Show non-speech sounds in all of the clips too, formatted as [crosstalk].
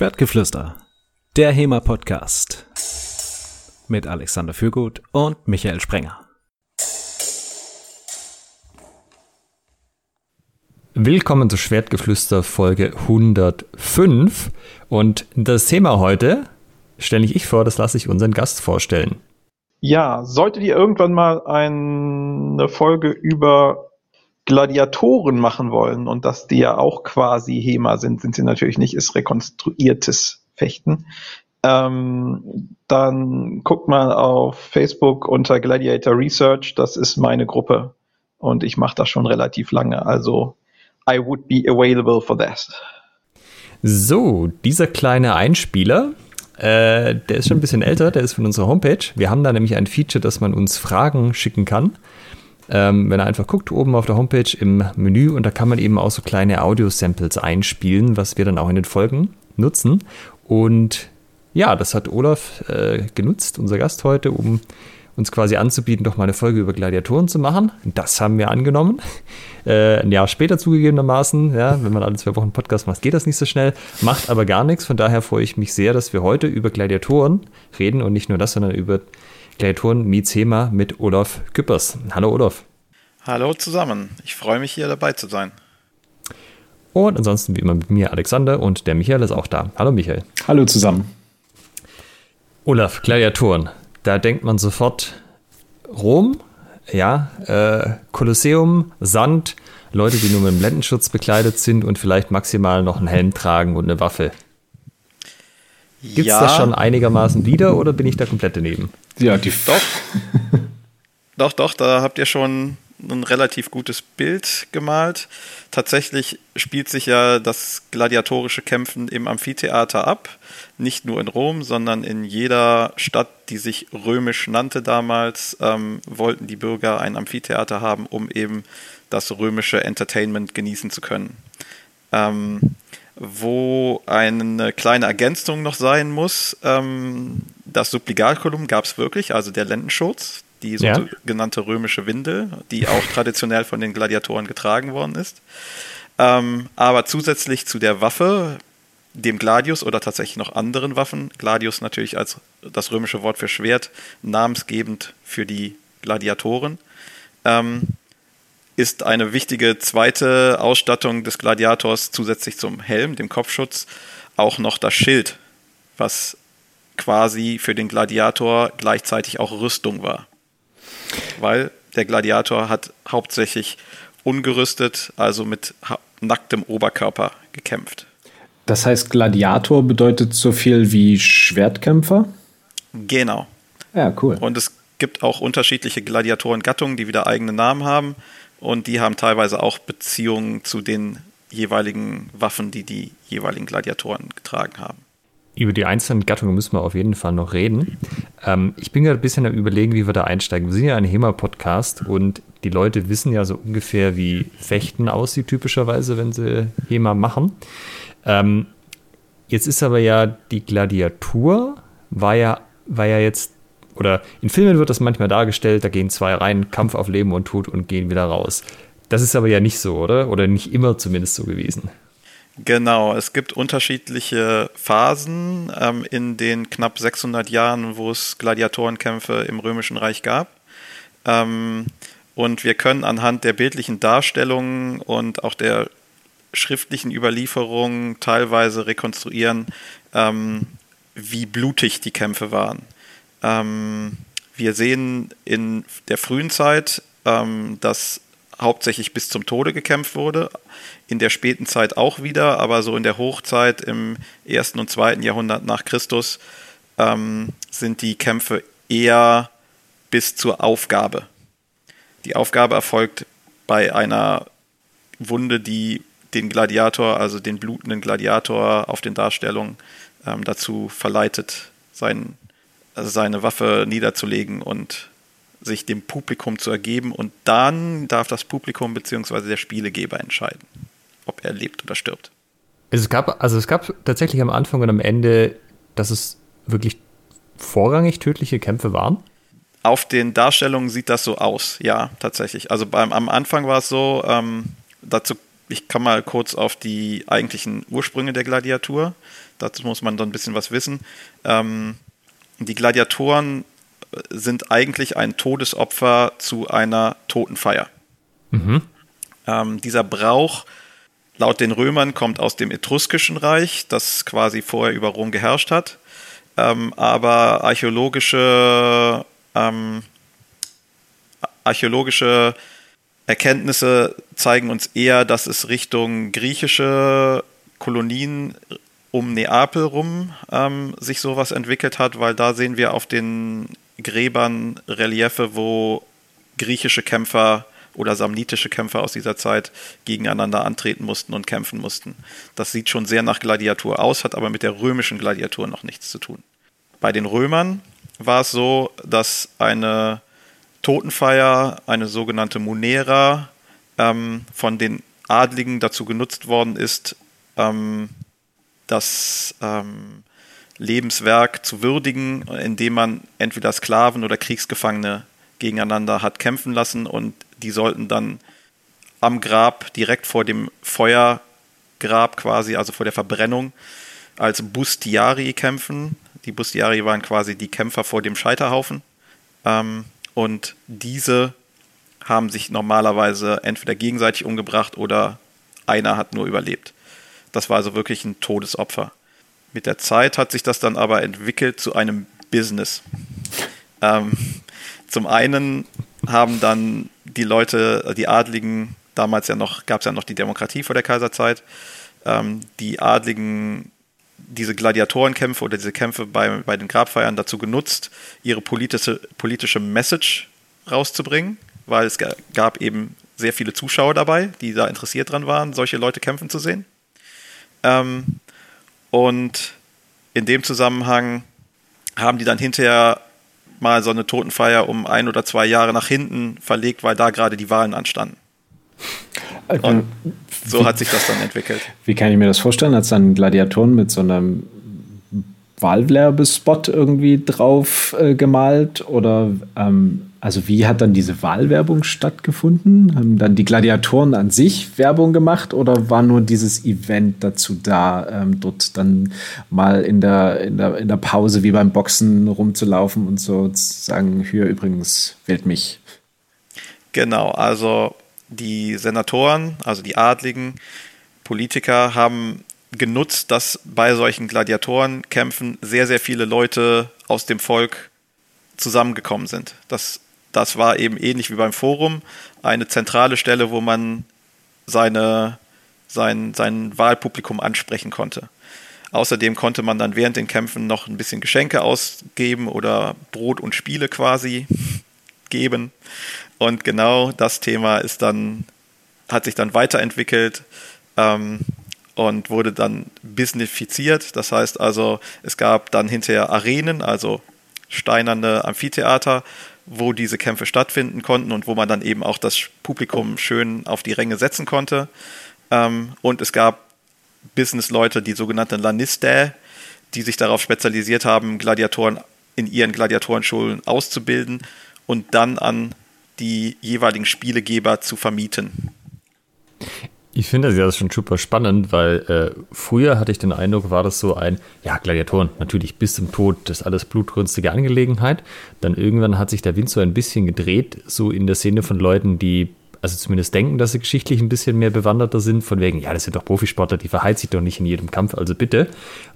Schwertgeflüster, der HEMA-Podcast mit Alexander Fürgut und Michael Sprenger. Willkommen zu Schwertgeflüster Folge 105 und das Thema heute stelle ich vor, das lasse ich unseren Gast vorstellen. Ja, solltet ihr irgendwann mal eine Folge über Gladiatoren machen wollen und dass die ja auch quasi HEMA sind, sind sie natürlich nicht, ist rekonstruiertes Fechten. Ähm, dann guckt mal auf Facebook unter Gladiator Research, das ist meine Gruppe und ich mache das schon relativ lange, also I would be available for that. So, dieser kleine Einspieler, äh, der ist schon ein bisschen älter, der ist von unserer Homepage. Wir haben da nämlich ein Feature, dass man uns Fragen schicken kann. Ähm, wenn er einfach guckt, oben auf der Homepage im Menü und da kann man eben auch so kleine Audio-Samples einspielen, was wir dann auch in den Folgen nutzen. Und ja, das hat Olaf äh, genutzt, unser Gast heute, um uns quasi anzubieten, doch mal eine Folge über Gladiatoren zu machen. Das haben wir angenommen. [laughs] Äh, ein Jahr später zugegebenermaßen, ja, wenn man alle zwei Wochen Podcast macht, geht das nicht so schnell, macht aber gar nichts. Von daher freue ich mich sehr, dass wir heute über Gladiatoren reden und nicht nur das, sondern über Gladiatoren Mizema mit Olaf Küppers. Hallo Olaf. Hallo zusammen. Ich freue mich hier dabei zu sein. Und ansonsten wie immer mit mir Alexander und der Michael ist auch da. Hallo Michael. Hallo zusammen. Olaf, Gladiatoren. Da denkt man sofort Rom, ja, äh, Kolosseum, Sand, Leute, die nur mit einem Blendenschutz bekleidet sind und vielleicht maximal noch einen Helm tragen und eine Waffe. Gibt es ja. das schon einigermaßen wieder oder bin ich da komplett daneben? Ja, die doch. [laughs] doch, doch, da habt ihr schon ein relativ gutes Bild gemalt. Tatsächlich spielt sich ja das gladiatorische Kämpfen im Amphitheater ab. Nicht nur in Rom, sondern in jeder Stadt, die sich römisch nannte damals, ähm, wollten die Bürger ein Amphitheater haben, um eben das römische Entertainment genießen zu können. Ähm, wo eine kleine Ergänzung noch sein muss, ähm, das Subligalkolumn gab es wirklich, also der Lendenschutz, die sogenannte ja. römische Windel, die auch traditionell von den Gladiatoren getragen worden ist. Ähm, aber zusätzlich zu der Waffe, dem Gladius oder tatsächlich noch anderen Waffen, Gladius natürlich als das römische Wort für Schwert, namensgebend für die Gladiatoren, ähm, ist eine wichtige zweite Ausstattung des Gladiators zusätzlich zum Helm, dem Kopfschutz, auch noch das Schild, was quasi für den Gladiator gleichzeitig auch Rüstung war weil der Gladiator hat hauptsächlich ungerüstet, also mit nacktem Oberkörper gekämpft. Das heißt, Gladiator bedeutet so viel wie Schwertkämpfer? Genau. Ja, cool. Und es gibt auch unterschiedliche Gladiatorengattungen, die wieder eigene Namen haben. Und die haben teilweise auch Beziehungen zu den jeweiligen Waffen, die die jeweiligen Gladiatoren getragen haben. Über die einzelnen Gattungen müssen wir auf jeden Fall noch reden. Ähm, ich bin gerade ein bisschen am Überlegen, wie wir da einsteigen. Wir sind ja ein HEMA-Podcast und die Leute wissen ja so ungefähr, wie Fechten aussieht, typischerweise, wenn sie HEMA machen. Ähm, jetzt ist aber ja die Gladiatur, war ja, war ja jetzt, oder in Filmen wird das manchmal dargestellt, da gehen zwei rein, Kampf auf Leben und Tod und gehen wieder raus. Das ist aber ja nicht so, oder? Oder nicht immer zumindest so gewesen. Genau, es gibt unterschiedliche Phasen ähm, in den knapp 600 Jahren, wo es Gladiatorenkämpfe im Römischen Reich gab. Ähm, und wir können anhand der bildlichen Darstellungen und auch der schriftlichen Überlieferung teilweise rekonstruieren, ähm, wie blutig die Kämpfe waren. Ähm, wir sehen in der frühen Zeit, ähm, dass hauptsächlich bis zum Tode gekämpft wurde. In der späten Zeit auch wieder, aber so in der Hochzeit im ersten und zweiten Jahrhundert nach Christus ähm, sind die Kämpfe eher bis zur Aufgabe. Die Aufgabe erfolgt bei einer Wunde, die den Gladiator, also den blutenden Gladiator auf den Darstellungen ähm, dazu verleitet, sein, also seine Waffe niederzulegen und sich dem Publikum zu ergeben und dann darf das Publikum bzw. der Spielegeber entscheiden, ob er lebt oder stirbt. Es gab, also es gab tatsächlich am Anfang und am Ende, dass es wirklich vorrangig tödliche Kämpfe waren. Auf den Darstellungen sieht das so aus, ja, tatsächlich. Also beim, am Anfang war es so, ähm, dazu ich komme mal kurz auf die eigentlichen Ursprünge der Gladiatur. Dazu muss man dann ein bisschen was wissen. Ähm, die Gladiatoren sind eigentlich ein Todesopfer zu einer Totenfeier. Mhm. Ähm, dieser Brauch laut den Römern kommt aus dem Etruskischen Reich, das quasi vorher über Rom geherrscht hat. Ähm, aber archäologische, ähm, archäologische Erkenntnisse zeigen uns eher, dass es Richtung griechische Kolonien um Neapel rum ähm, sich sowas entwickelt hat, weil da sehen wir auf den Gräbern Reliefe, wo griechische Kämpfer oder samnitische Kämpfer aus dieser Zeit gegeneinander antreten mussten und kämpfen mussten. Das sieht schon sehr nach Gladiatur aus, hat aber mit der römischen Gladiatur noch nichts zu tun. Bei den Römern war es so, dass eine Totenfeier, eine sogenannte Munera, ähm, von den Adligen dazu genutzt worden ist, ähm, das ähm, Lebenswerk zu würdigen, indem man entweder Sklaven oder Kriegsgefangene gegeneinander hat kämpfen lassen und die sollten dann am Grab direkt vor dem Feuergrab quasi, also vor der Verbrennung, als Bustiari kämpfen. Die Bustiari waren quasi die Kämpfer vor dem Scheiterhaufen. Ähm, und diese haben sich normalerweise entweder gegenseitig umgebracht oder einer hat nur überlebt. Das war also wirklich ein Todesopfer. Mit der Zeit hat sich das dann aber entwickelt zu einem Business. Ähm, zum einen haben dann die Leute, die Adligen, damals ja noch, gab es ja noch die Demokratie vor der Kaiserzeit, ähm, die Adligen diese Gladiatorenkämpfe oder diese Kämpfe bei, bei den Grabfeiern dazu genutzt, ihre politische, politische Message rauszubringen, weil es gab eben sehr viele Zuschauer dabei, die da interessiert dran waren, solche Leute kämpfen zu sehen. Ähm, und in dem Zusammenhang haben die dann hinterher mal so eine Totenfeier um ein oder zwei Jahre nach hinten verlegt, weil da gerade die Wahlen anstanden. Und also, so hat sich das dann entwickelt. Wie kann ich mir das vorstellen, als dann Gladiatoren mit so einem Wahlwerbespot irgendwie drauf äh, gemalt? Oder ähm, also wie hat dann diese Wahlwerbung stattgefunden? Haben dann die Gladiatoren an sich Werbung gemacht oder war nur dieses Event dazu da, ähm, dort dann mal in der, in, der, in der Pause wie beim Boxen rumzulaufen und so zu sagen, hier übrigens wählt mich? Genau, also die Senatoren, also die Adligen, Politiker haben genutzt, dass bei solchen Gladiatorenkämpfen sehr, sehr viele Leute aus dem Volk zusammengekommen sind. Das, das war eben ähnlich wie beim Forum eine zentrale Stelle, wo man seine, sein, sein Wahlpublikum ansprechen konnte. Außerdem konnte man dann während den Kämpfen noch ein bisschen Geschenke ausgeben oder Brot und Spiele quasi geben. Und genau das Thema ist dann, hat sich dann weiterentwickelt ähm, und wurde dann businessifiziert. Das heißt also, es gab dann hinterher Arenen, also steinerne Amphitheater, wo diese Kämpfe stattfinden konnten und wo man dann eben auch das Publikum schön auf die Ränge setzen konnte. Ähm, und es gab Businessleute, die sogenannten Lanistae, die sich darauf spezialisiert haben, Gladiatoren in ihren Gladiatorenschulen auszubilden und dann an die jeweiligen Spielegeber zu vermieten. Ich finde das ja schon super spannend, weil äh, früher hatte ich den Eindruck, war das so ein, ja, Gladiatoren, natürlich bis zum Tod, das ist alles blutrünstige Angelegenheit. Dann irgendwann hat sich der Wind so ein bisschen gedreht, so in der Szene von Leuten, die also zumindest denken, dass sie geschichtlich ein bisschen mehr bewanderter sind, von wegen, ja, das sind doch Profisportler, die verheizt sich doch nicht in jedem Kampf, also bitte.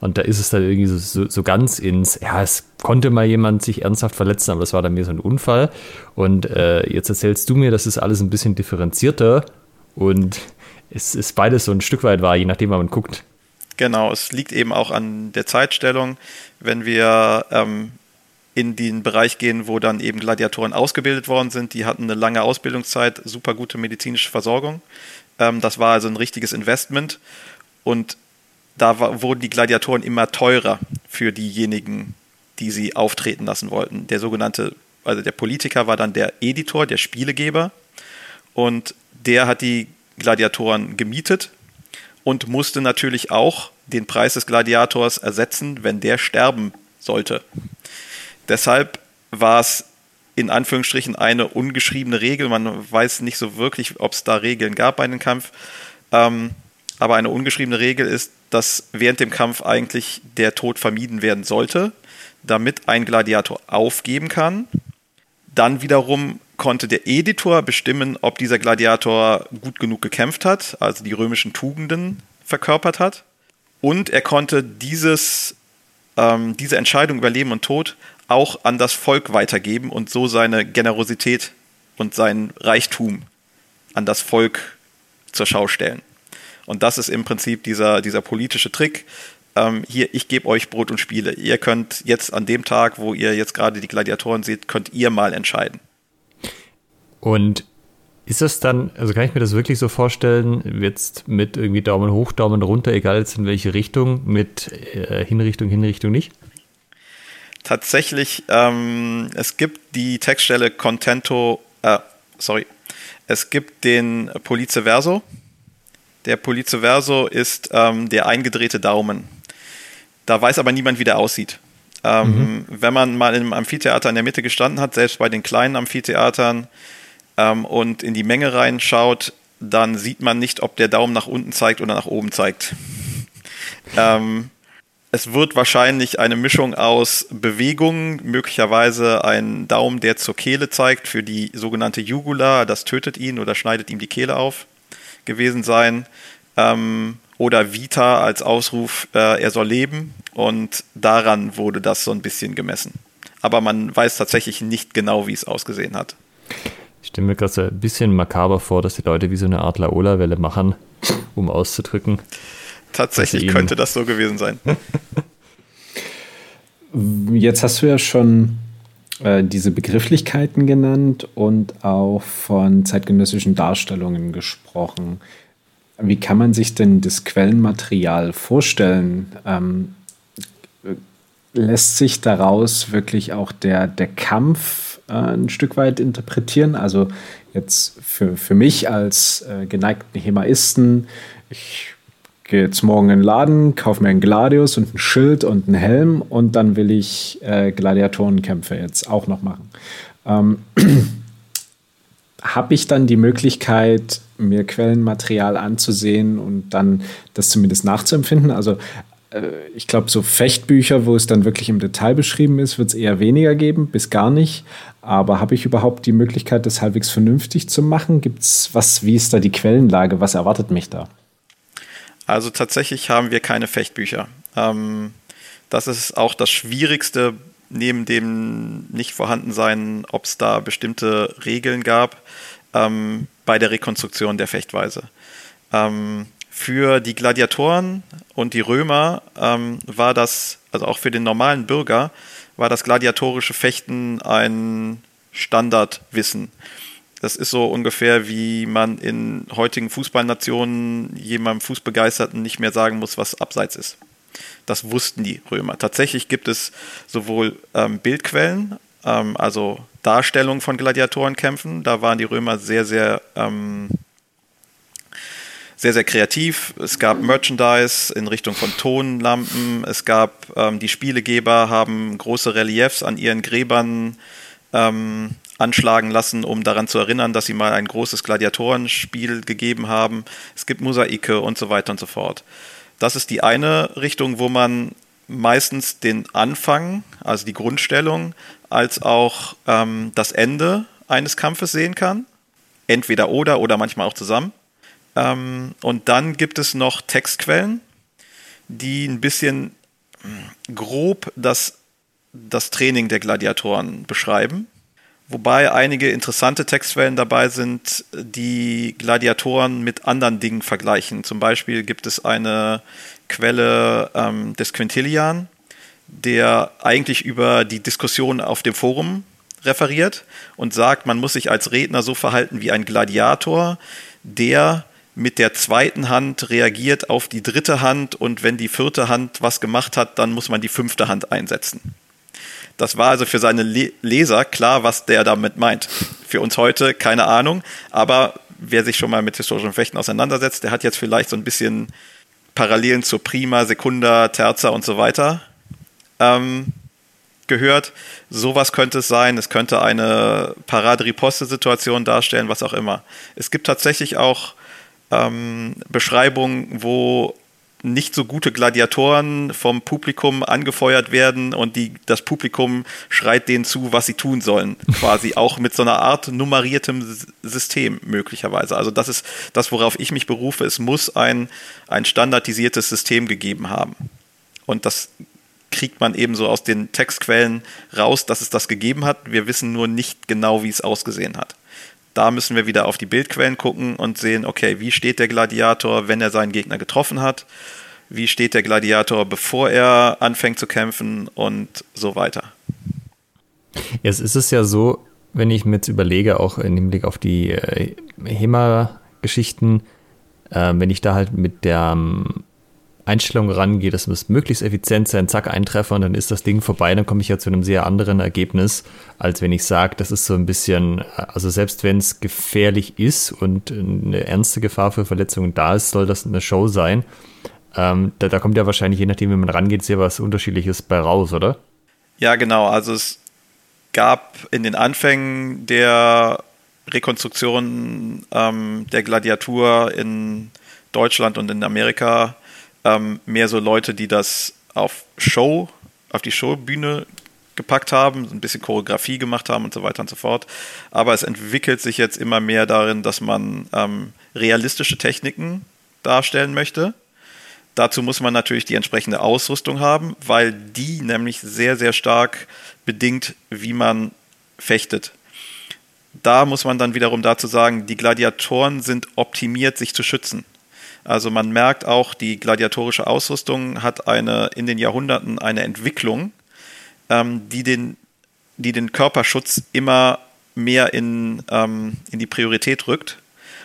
Und da ist es dann irgendwie so, so, so ganz ins, ja, es konnte mal jemand sich ernsthaft verletzen, aber das war dann mehr so ein Unfall. Und äh, jetzt erzählst du mir, das ist alles ein bisschen differenzierter und es ist beides so ein Stück weit wahr, je nachdem, wann man guckt. Genau, es liegt eben auch an der Zeitstellung. Wenn wir ähm, in den Bereich gehen, wo dann eben Gladiatoren ausgebildet worden sind. Die hatten eine lange Ausbildungszeit, super gute medizinische Versorgung. Ähm, das war also ein richtiges Investment. Und da war, wurden die Gladiatoren immer teurer für diejenigen, die sie auftreten lassen wollten. Der sogenannte, also der Politiker war dann der Editor, der Spielegeber. Und der hat die Gladiatoren gemietet und musste natürlich auch den Preis des Gladiators ersetzen, wenn der sterben sollte. Deshalb war es in Anführungsstrichen eine ungeschriebene Regel. Man weiß nicht so wirklich, ob es da Regeln gab bei dem Kampf. Ähm, aber eine ungeschriebene Regel ist, dass während dem Kampf eigentlich der Tod vermieden werden sollte, damit ein Gladiator aufgeben kann. Dann wiederum konnte der Editor bestimmen, ob dieser Gladiator gut genug gekämpft hat, also die römischen Tugenden verkörpert hat. Und er konnte dieses, ähm, diese Entscheidung über Leben und Tod auch an das Volk weitergeben und so seine Generosität und sein Reichtum an das Volk zur Schau stellen. Und das ist im Prinzip dieser, dieser politische Trick. Ähm, hier, ich gebe euch Brot und Spiele. Ihr könnt jetzt an dem Tag, wo ihr jetzt gerade die Gladiatoren seht, könnt ihr mal entscheiden. Und ist das dann, also kann ich mir das wirklich so vorstellen, jetzt mit irgendwie Daumen hoch, Daumen runter, egal jetzt in welche Richtung, mit äh, Hinrichtung, Hinrichtung nicht? Tatsächlich, ähm, es gibt die Textstelle Contento, äh, sorry, es gibt den Police Verso. Der Police Verso ist ähm, der eingedrehte Daumen. Da weiß aber niemand, wie der aussieht. Ähm, mhm. Wenn man mal im Amphitheater in der Mitte gestanden hat, selbst bei den kleinen Amphitheatern, ähm, und in die Menge reinschaut, dann sieht man nicht, ob der Daumen nach unten zeigt oder nach oben zeigt. [laughs] ähm, es wird wahrscheinlich eine Mischung aus Bewegungen, möglicherweise ein Daumen, der zur Kehle zeigt, für die sogenannte Jugula, das tötet ihn oder schneidet ihm die Kehle auf, gewesen sein. Ähm, oder Vita als Ausruf, äh, er soll leben. Und daran wurde das so ein bisschen gemessen. Aber man weiß tatsächlich nicht genau, wie es ausgesehen hat. Ich stelle mir gerade so ein bisschen makaber vor, dass die Leute wie so eine Art Laola-Welle machen, um auszudrücken. Tatsächlich könnte das so gewesen sein. [laughs] Jetzt hast du ja schon äh, diese Begrifflichkeiten genannt und auch von zeitgenössischen Darstellungen gesprochen. Wie kann man sich denn das Quellenmaterial vorstellen? Ähm, lässt sich daraus wirklich auch der, der Kampf äh, ein Stück weit interpretieren? Also jetzt für, für mich als äh, geneigten Hemaisten, ich gehe jetzt morgen in den Laden, kaufe mir einen Gladius und ein Schild und einen Helm und dann will ich äh, Gladiatorenkämpfe jetzt auch noch machen. Ähm, [clears throat] Habe ich dann die Möglichkeit, mir Quellenmaterial anzusehen und dann das zumindest nachzuempfinden? Also äh, ich glaube, so Fechtbücher, wo es dann wirklich im Detail beschrieben ist, wird es eher weniger geben, bis gar nicht. Aber habe ich überhaupt die Möglichkeit, das halbwegs vernünftig zu machen? Gibt es was, wie ist da die Quellenlage? Was erwartet mich da? Also tatsächlich haben wir keine Fechtbücher. Ähm, das ist auch das Schwierigste neben dem nicht vorhandensein, ob es da bestimmte Regeln gab ähm, bei der Rekonstruktion der Fechtweise. Ähm, für die Gladiatoren und die Römer ähm, war das, also auch für den normalen Bürger, war das gladiatorische Fechten ein Standardwissen. Das ist so ungefähr, wie man in heutigen Fußballnationen jemandem Fußbegeisterten nicht mehr sagen muss, was abseits ist. Das wussten die Römer. Tatsächlich gibt es sowohl ähm, Bildquellen, ähm, also Darstellungen von Gladiatorenkämpfen. Da waren die Römer sehr, sehr, ähm, sehr, sehr kreativ. Es gab Merchandise in Richtung von Tonlampen. Es gab ähm, die Spielegeber haben große Reliefs an ihren Gräbern ähm, anschlagen lassen, um daran zu erinnern, dass sie mal ein großes Gladiatorenspiel gegeben haben. Es gibt Mosaike und so weiter und so fort. Das ist die eine Richtung, wo man meistens den Anfang, also die Grundstellung, als auch ähm, das Ende eines Kampfes sehen kann. Entweder oder oder manchmal auch zusammen. Ähm, und dann gibt es noch Textquellen, die ein bisschen hm, grob das, das Training der Gladiatoren beschreiben. Wobei einige interessante Textquellen dabei sind, die Gladiatoren mit anderen Dingen vergleichen. Zum Beispiel gibt es eine Quelle ähm, des Quintilian, der eigentlich über die Diskussion auf dem Forum referiert und sagt, man muss sich als Redner so verhalten wie ein Gladiator, der mit der zweiten Hand reagiert auf die dritte Hand und wenn die vierte Hand was gemacht hat, dann muss man die fünfte Hand einsetzen. Das war also für seine Leser klar, was der damit meint. Für uns heute keine Ahnung, aber wer sich schon mal mit historischen Fechten auseinandersetzt, der hat jetzt vielleicht so ein bisschen Parallelen zur Prima, Sekunda, Terza und so weiter ähm, gehört. Sowas könnte es sein. Es könnte eine Parade-Riposte-Situation darstellen, was auch immer. Es gibt tatsächlich auch ähm, Beschreibungen, wo nicht so gute Gladiatoren vom Publikum angefeuert werden und die, das Publikum schreit denen zu, was sie tun sollen. [laughs] Quasi auch mit so einer Art nummeriertem System möglicherweise. Also das ist das, worauf ich mich berufe. Es muss ein, ein standardisiertes System gegeben haben. Und das kriegt man eben so aus den Textquellen raus, dass es das gegeben hat. Wir wissen nur nicht genau, wie es ausgesehen hat. Da müssen wir wieder auf die Bildquellen gucken und sehen, okay, wie steht der Gladiator, wenn er seinen Gegner getroffen hat? Wie steht der Gladiator, bevor er anfängt zu kämpfen und so weiter? Jetzt ist es ja so, wenn ich mir jetzt überlege, auch im Hinblick auf die äh, HEMA-Geschichten, äh, wenn ich da halt mit der ähm, Einstellung rangehe, das muss möglichst effizient sein, zack, ein Treffer und dann ist das Ding vorbei, dann komme ich ja zu einem sehr anderen Ergebnis, als wenn ich sage, das ist so ein bisschen, also selbst wenn es gefährlich ist und eine ernste Gefahr für Verletzungen da ist, soll das eine Show sein. Ähm, da, da kommt ja wahrscheinlich, je nachdem, wie man rangeht, sehr was Unterschiedliches bei raus, oder? Ja, genau. Also es gab in den Anfängen der Rekonstruktion ähm, der Gladiatur in Deutschland und in Amerika ähm, mehr so Leute, die das auf Show, auf die Showbühne gepackt haben, ein bisschen Choreografie gemacht haben und so weiter und so fort. Aber es entwickelt sich jetzt immer mehr darin, dass man ähm, realistische Techniken darstellen möchte. Dazu muss man natürlich die entsprechende Ausrüstung haben, weil die nämlich sehr, sehr stark bedingt, wie man fechtet. Da muss man dann wiederum dazu sagen, die Gladiatoren sind optimiert, sich zu schützen. Also man merkt auch, die gladiatorische Ausrüstung hat eine in den Jahrhunderten eine Entwicklung, ähm, die, den, die den Körperschutz immer mehr in, ähm, in die Priorität rückt,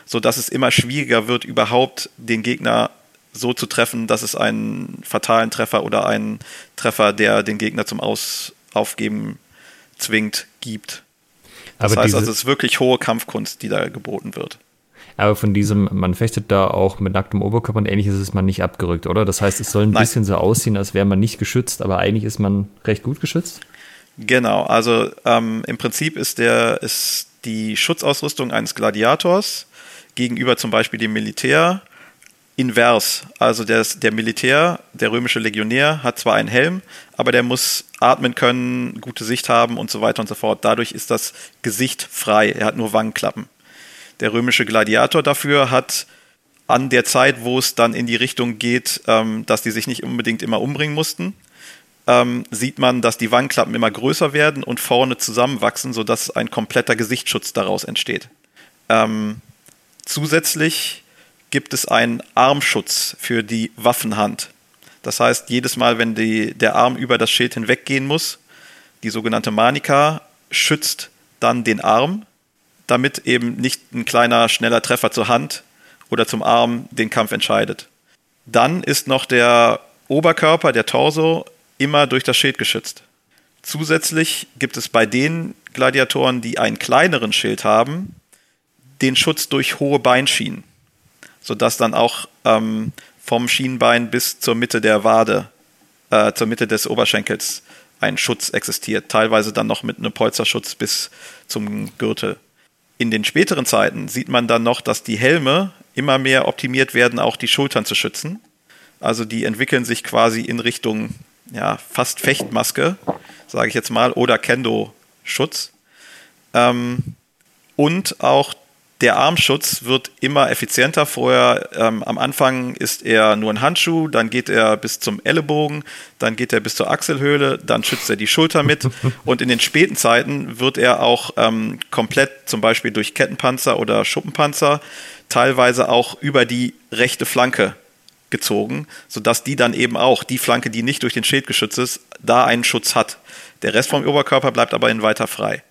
sodass es immer schwieriger wird, überhaupt den Gegner so zu treffen, dass es einen fatalen Treffer oder einen Treffer, der den Gegner zum Aus Aufgeben zwingt, gibt. Das Aber heißt also, es ist wirklich hohe Kampfkunst, die da geboten wird. Aber von diesem, man fechtet da auch mit nacktem Oberkörper und ähnliches ist man nicht abgerückt, oder? Das heißt, es soll ein Nein. bisschen so aussehen, als wäre man nicht geschützt, aber eigentlich ist man recht gut geschützt? Genau, also ähm, im Prinzip ist, der, ist die Schutzausrüstung eines Gladiators gegenüber zum Beispiel dem Militär invers. Also der, der Militär, der römische Legionär, hat zwar einen Helm, aber der muss atmen können, gute Sicht haben und so weiter und so fort. Dadurch ist das Gesicht frei. Er hat nur Wangenklappen. Der römische Gladiator dafür hat an der Zeit, wo es dann in die Richtung geht, ähm, dass die sich nicht unbedingt immer umbringen mussten, ähm, sieht man, dass die Wangenklappen immer größer werden und vorne zusammenwachsen, sodass ein kompletter Gesichtsschutz daraus entsteht. Ähm, zusätzlich gibt es einen Armschutz für die Waffenhand. Das heißt, jedes Mal, wenn die, der Arm über das Schild hinweggehen muss, die sogenannte Manika schützt dann den Arm damit eben nicht ein kleiner, schneller Treffer zur Hand oder zum Arm den Kampf entscheidet. Dann ist noch der Oberkörper, der Torso, immer durch das Schild geschützt. Zusätzlich gibt es bei den Gladiatoren, die einen kleineren Schild haben, den Schutz durch hohe Beinschienen, sodass dann auch ähm, vom Schienbein bis zur Mitte der Wade, äh, zur Mitte des Oberschenkels ein Schutz existiert, teilweise dann noch mit einem Polsterschutz bis zum Gürtel. In den späteren Zeiten sieht man dann noch, dass die Helme immer mehr optimiert werden, auch die Schultern zu schützen. Also die entwickeln sich quasi in Richtung ja, fast Fechtmaske, sage ich jetzt mal, oder Kendo-Schutz. Ähm, und auch der Armschutz wird immer effizienter. Vorher ähm, am Anfang ist er nur ein Handschuh, dann geht er bis zum Ellenbogen, dann geht er bis zur Achselhöhle, dann schützt er die Schulter mit. [laughs] Und in den späten Zeiten wird er auch ähm, komplett, zum Beispiel durch Kettenpanzer oder Schuppenpanzer, teilweise auch über die rechte Flanke gezogen, sodass die dann eben auch, die Flanke, die nicht durch den Schild geschützt ist, da einen Schutz hat. Der Rest vom Oberkörper bleibt aber in weiter frei.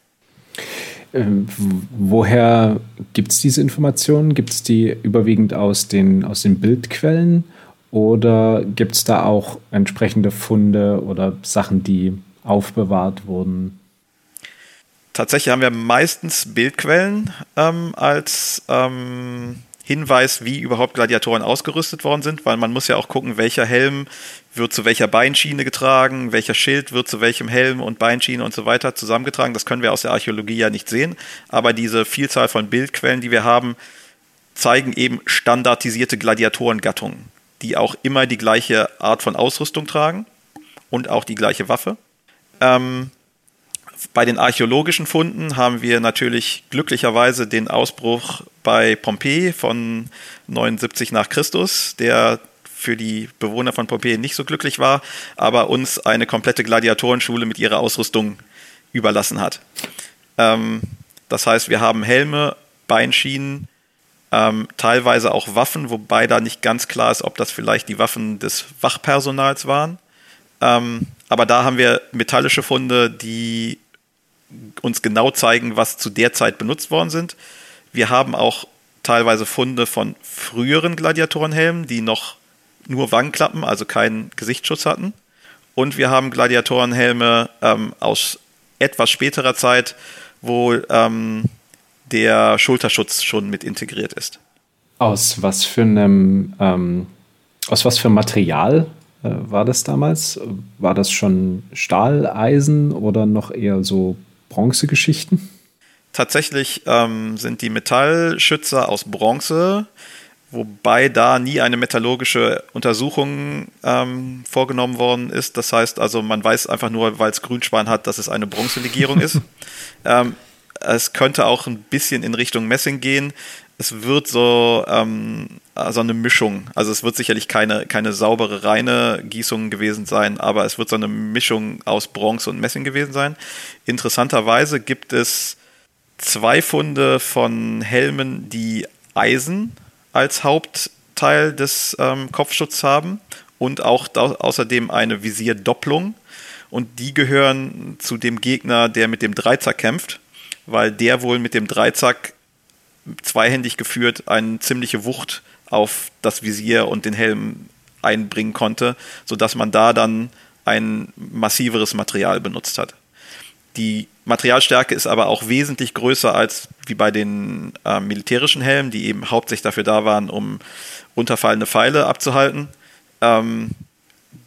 Ähm, woher gibt es diese Informationen? Gibt es die überwiegend aus den, aus den Bildquellen oder gibt es da auch entsprechende Funde oder Sachen, die aufbewahrt wurden? Tatsächlich haben wir meistens Bildquellen ähm, als ähm, Hinweis, wie überhaupt Gladiatoren ausgerüstet worden sind, weil man muss ja auch gucken, welcher Helm wird zu welcher Beinschiene getragen, welcher Schild wird zu welchem Helm und Beinschiene und so weiter zusammengetragen. Das können wir aus der Archäologie ja nicht sehen, aber diese Vielzahl von Bildquellen, die wir haben, zeigen eben standardisierte Gladiatorengattungen, die auch immer die gleiche Art von Ausrüstung tragen und auch die gleiche Waffe. Ähm, bei den archäologischen Funden haben wir natürlich glücklicherweise den Ausbruch bei Pompeji von 79 nach Christus, der für die Bewohner von Pompeji nicht so glücklich war, aber uns eine komplette Gladiatorenschule mit ihrer Ausrüstung überlassen hat. Ähm, das heißt, wir haben Helme, Beinschienen, ähm, teilweise auch Waffen, wobei da nicht ganz klar ist, ob das vielleicht die Waffen des Wachpersonals waren. Ähm, aber da haben wir metallische Funde, die uns genau zeigen, was zu der Zeit benutzt worden sind. Wir haben auch teilweise Funde von früheren Gladiatorenhelmen, die noch nur Wangenklappen, also keinen Gesichtsschutz hatten. Und wir haben Gladiatorenhelme ähm, aus etwas späterer Zeit, wo ähm, der Schulterschutz schon mit integriert ist. Aus was für einem, ähm, aus was für Material äh, war das damals? War das schon Stahl, Eisen oder noch eher so Bronzegeschichten? Tatsächlich ähm, sind die Metallschützer aus Bronze, wobei da nie eine metallurgische Untersuchung ähm, vorgenommen worden ist. Das heißt also, man weiß einfach nur, weil es Grünspan hat, dass es eine Bronzelegierung ist. [laughs] Ähm, es könnte auch ein bisschen in Richtung Messing gehen. Es wird so, ähm, so eine Mischung. Also es wird sicherlich keine, keine saubere, reine Gießung gewesen sein, aber es wird so eine Mischung aus Bronze und Messing gewesen sein. Interessanterweise gibt es zwei Funde von Helmen, die Eisen als Hauptteil des ähm, Kopfschutzes haben und auch außerdem eine Visierdopplung. Und die gehören zu dem Gegner, der mit dem Dreizack kämpft weil der wohl mit dem Dreizack zweihändig geführt eine ziemliche Wucht auf das Visier und den Helm einbringen konnte, sodass man da dann ein massiveres Material benutzt hat. Die Materialstärke ist aber auch wesentlich größer als wie bei den äh, militärischen Helmen, die eben hauptsächlich dafür da waren, um unterfallende Pfeile abzuhalten. Ähm,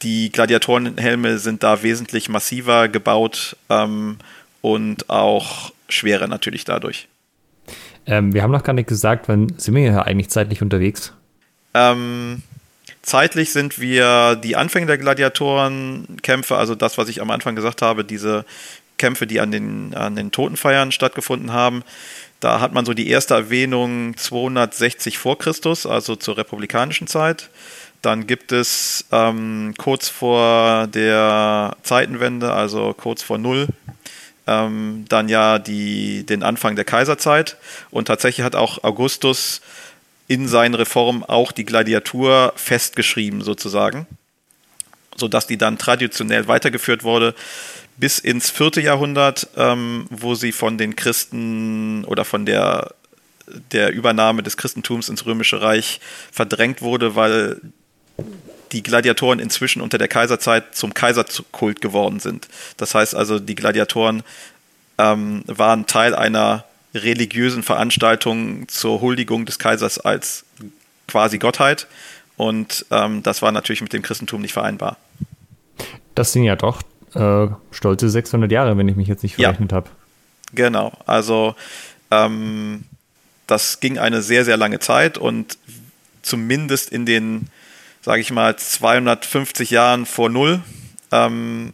die Gladiatorenhelme sind da wesentlich massiver gebaut ähm, und auch schwerer natürlich dadurch. Ähm, wir haben noch gar nicht gesagt, wann sind wir ja eigentlich zeitlich unterwegs? Ähm, zeitlich sind wir die Anfänge der Gladiatorenkämpfe, also das, was ich am Anfang gesagt habe, diese Kämpfe, die an den, an den Totenfeiern stattgefunden haben. Da hat man so die erste Erwähnung 260 vor Christus, also zur republikanischen Zeit. Dann gibt es ähm, kurz vor der Zeitenwende, also kurz vor Null, ähm, dann ja die, den Anfang der Kaiserzeit. Und tatsächlich hat auch Augustus in seinen Reformen auch die Gladiatur festgeschrieben, sozusagen, sodass die dann traditionell weitergeführt wurde bis ins vierte Jahrhundert, ähm, wo sie von den Christen oder von der, der Übernahme des Christentums ins Römische Reich verdrängt wurde, weil die Gladiatoren inzwischen unter der Kaiserzeit zum Kaiserkult geworden sind. Das heißt also, die Gladiatoren ähm, waren Teil einer religiösen Veranstaltung zur Huldigung des Kaisers als quasi Gottheit. Und ähm, das war natürlich mit dem Christentum nicht vereinbar. Das sind ja doch äh, stolze 600 Jahre, wenn ich mich jetzt nicht verrechnet ja. habe. Genau, also ähm, das ging eine sehr, sehr lange Zeit und zumindest in den sage ich mal, 250 Jahren vor Null, ähm,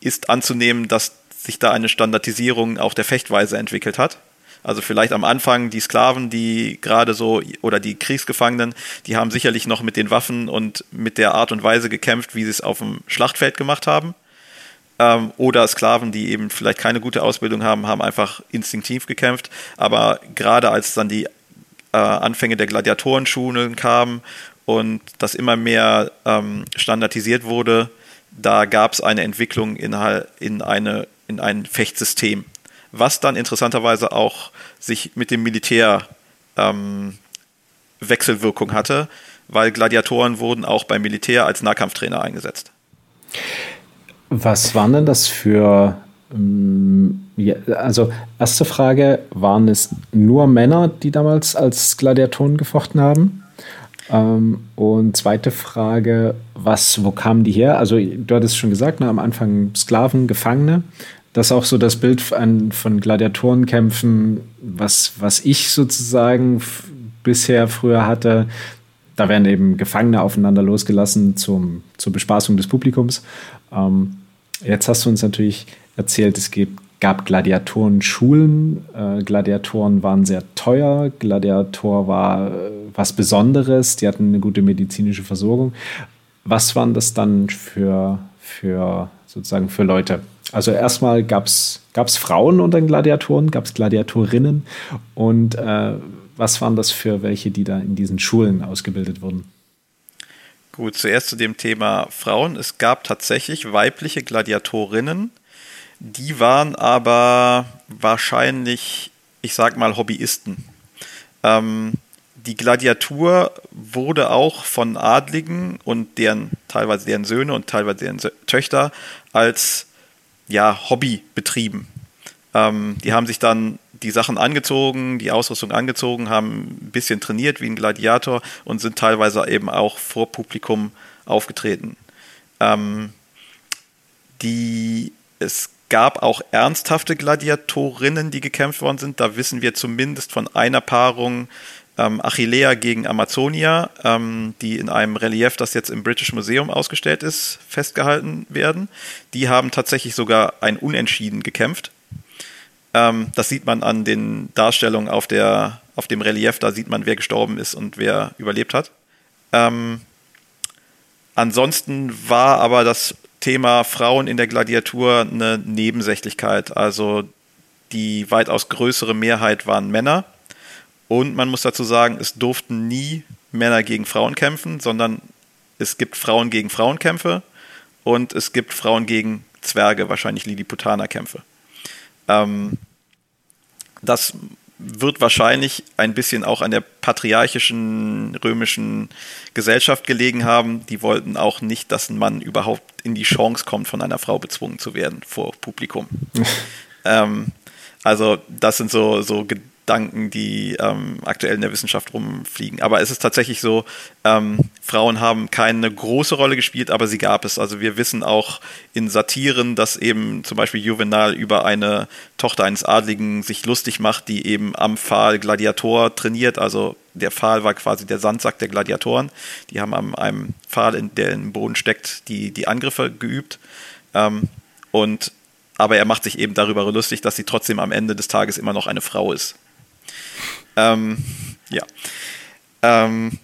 ist anzunehmen, dass sich da eine Standardisierung auch der Fechtweise entwickelt hat. Also vielleicht am Anfang die Sklaven, die gerade so, oder die Kriegsgefangenen, die haben sicherlich noch mit den Waffen und mit der Art und Weise gekämpft, wie sie es auf dem Schlachtfeld gemacht haben. Ähm, oder Sklaven, die eben vielleicht keine gute Ausbildung haben, haben einfach instinktiv gekämpft. Aber gerade als dann die äh, Anfänge der Gladiatorenschulen kamen und das immer mehr ähm, standardisiert wurde, da gab es eine Entwicklung in, in, eine, in ein Fechtsystem, was dann interessanterweise auch sich mit dem Militär ähm, Wechselwirkung hatte, weil Gladiatoren wurden auch beim Militär als Nahkampftrainer eingesetzt. Was waren denn das für ähm, ja, also erste Frage, waren es nur Männer, die damals als Gladiatoren gefochten haben? Ähm, und zweite Frage, was, wo kamen die her? Also du hattest schon gesagt, ne, am Anfang Sklaven, Gefangene. Das ist auch so das Bild von Gladiatorenkämpfen, was, was ich sozusagen bisher früher hatte. Da werden eben Gefangene aufeinander losgelassen zum, zur Bespaßung des Publikums. Ähm, jetzt hast du uns natürlich erzählt, es gab Gladiatorenschulen. Äh, Gladiatoren waren sehr teuer. Gladiator war äh, was Besonderes. Die hatten eine gute medizinische Versorgung. Was waren das dann für, für sozusagen für Leute? Also erstmal gab es Frauen unter den Gladiatoren, gab es Gladiatorinnen und äh, was waren das für welche, die da in diesen Schulen ausgebildet wurden? Gut, zuerst zu dem Thema Frauen. Es gab tatsächlich weibliche Gladiatorinnen, die waren aber wahrscheinlich, ich sag mal, Hobbyisten. Ähm, die Gladiatur wurde auch von Adligen und deren, teilweise deren Söhne und teilweise deren Töchter als ja, Hobby betrieben. Ähm, die haben sich dann die Sachen angezogen, die Ausrüstung angezogen, haben ein bisschen trainiert wie ein Gladiator und sind teilweise eben auch vor Publikum aufgetreten. Ähm, die, es gab auch ernsthafte Gladiatorinnen, die gekämpft worden sind. Da wissen wir zumindest von einer Paarung ähm, Achillea gegen Amazonia, ähm, die in einem Relief, das jetzt im British Museum ausgestellt ist, festgehalten werden. Die haben tatsächlich sogar ein Unentschieden gekämpft. Ähm, das sieht man an den Darstellungen auf, der, auf dem Relief, da sieht man, wer gestorben ist und wer überlebt hat. Ähm, ansonsten war aber das Thema Frauen in der Gladiatur eine Nebensächlichkeit. Also die weitaus größere Mehrheit waren Männer und man muss dazu sagen, es durften nie Männer gegen Frauen kämpfen, sondern es gibt Frauen gegen Frauenkämpfe und es gibt Frauen gegen Zwerge, wahrscheinlich Lilliputaner-Kämpfe. Ähm, das wird wahrscheinlich ein bisschen auch an der patriarchischen römischen Gesellschaft gelegen haben. Die wollten auch nicht, dass ein Mann überhaupt in die Chance kommt, von einer Frau bezwungen zu werden vor Publikum. [laughs] ähm, also das sind so, so Gedanken, die ähm, aktuell in der Wissenschaft rumfliegen. Aber es ist tatsächlich so, ähm, Frauen haben keine große Rolle gespielt, aber sie gab es. Also wir wissen auch in Satiren, dass eben zum Beispiel Juvenal über eine Tochter eines Adligen sich lustig macht, die eben am Pfahl Gladiator trainiert. Also der Pfahl war quasi der Sandsack der Gladiatoren. Die haben am einem Pfahl, in, der im Boden steckt, die, die Angriffe geübt. Ähm, und aber er macht sich eben darüber lustig, dass sie trotzdem am Ende des Tages immer noch eine Frau ist. Ähm, ja. Ähm,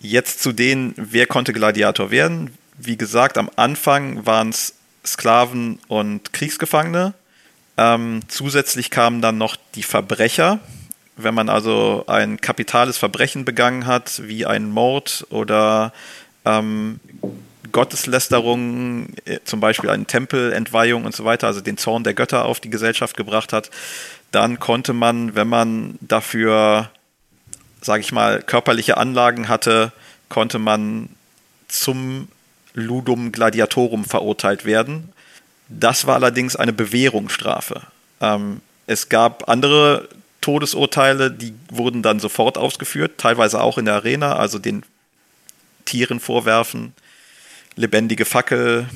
jetzt zu denen, wer konnte Gladiator werden? Wie gesagt, am Anfang waren es Sklaven und Kriegsgefangene. Ähm, zusätzlich kamen dann noch die Verbrecher. Wenn man also ein kapitales Verbrechen begangen hat, wie ein Mord oder ähm, Gotteslästerung, äh, zum Beispiel eine Tempelentweihung und so weiter, also den Zorn der Götter auf die Gesellschaft gebracht hat, dann konnte man, wenn man dafür, sage ich mal, körperliche Anlagen hatte, konnte man zum Ludum Gladiatorum verurteilt werden. Das war allerdings eine Bewährungsstrafe. Ähm, es gab andere Todesurteile, die wurden dann sofort ausgeführt, teilweise auch in der Arena, also den Tieren vorwerfen, lebendige Fackel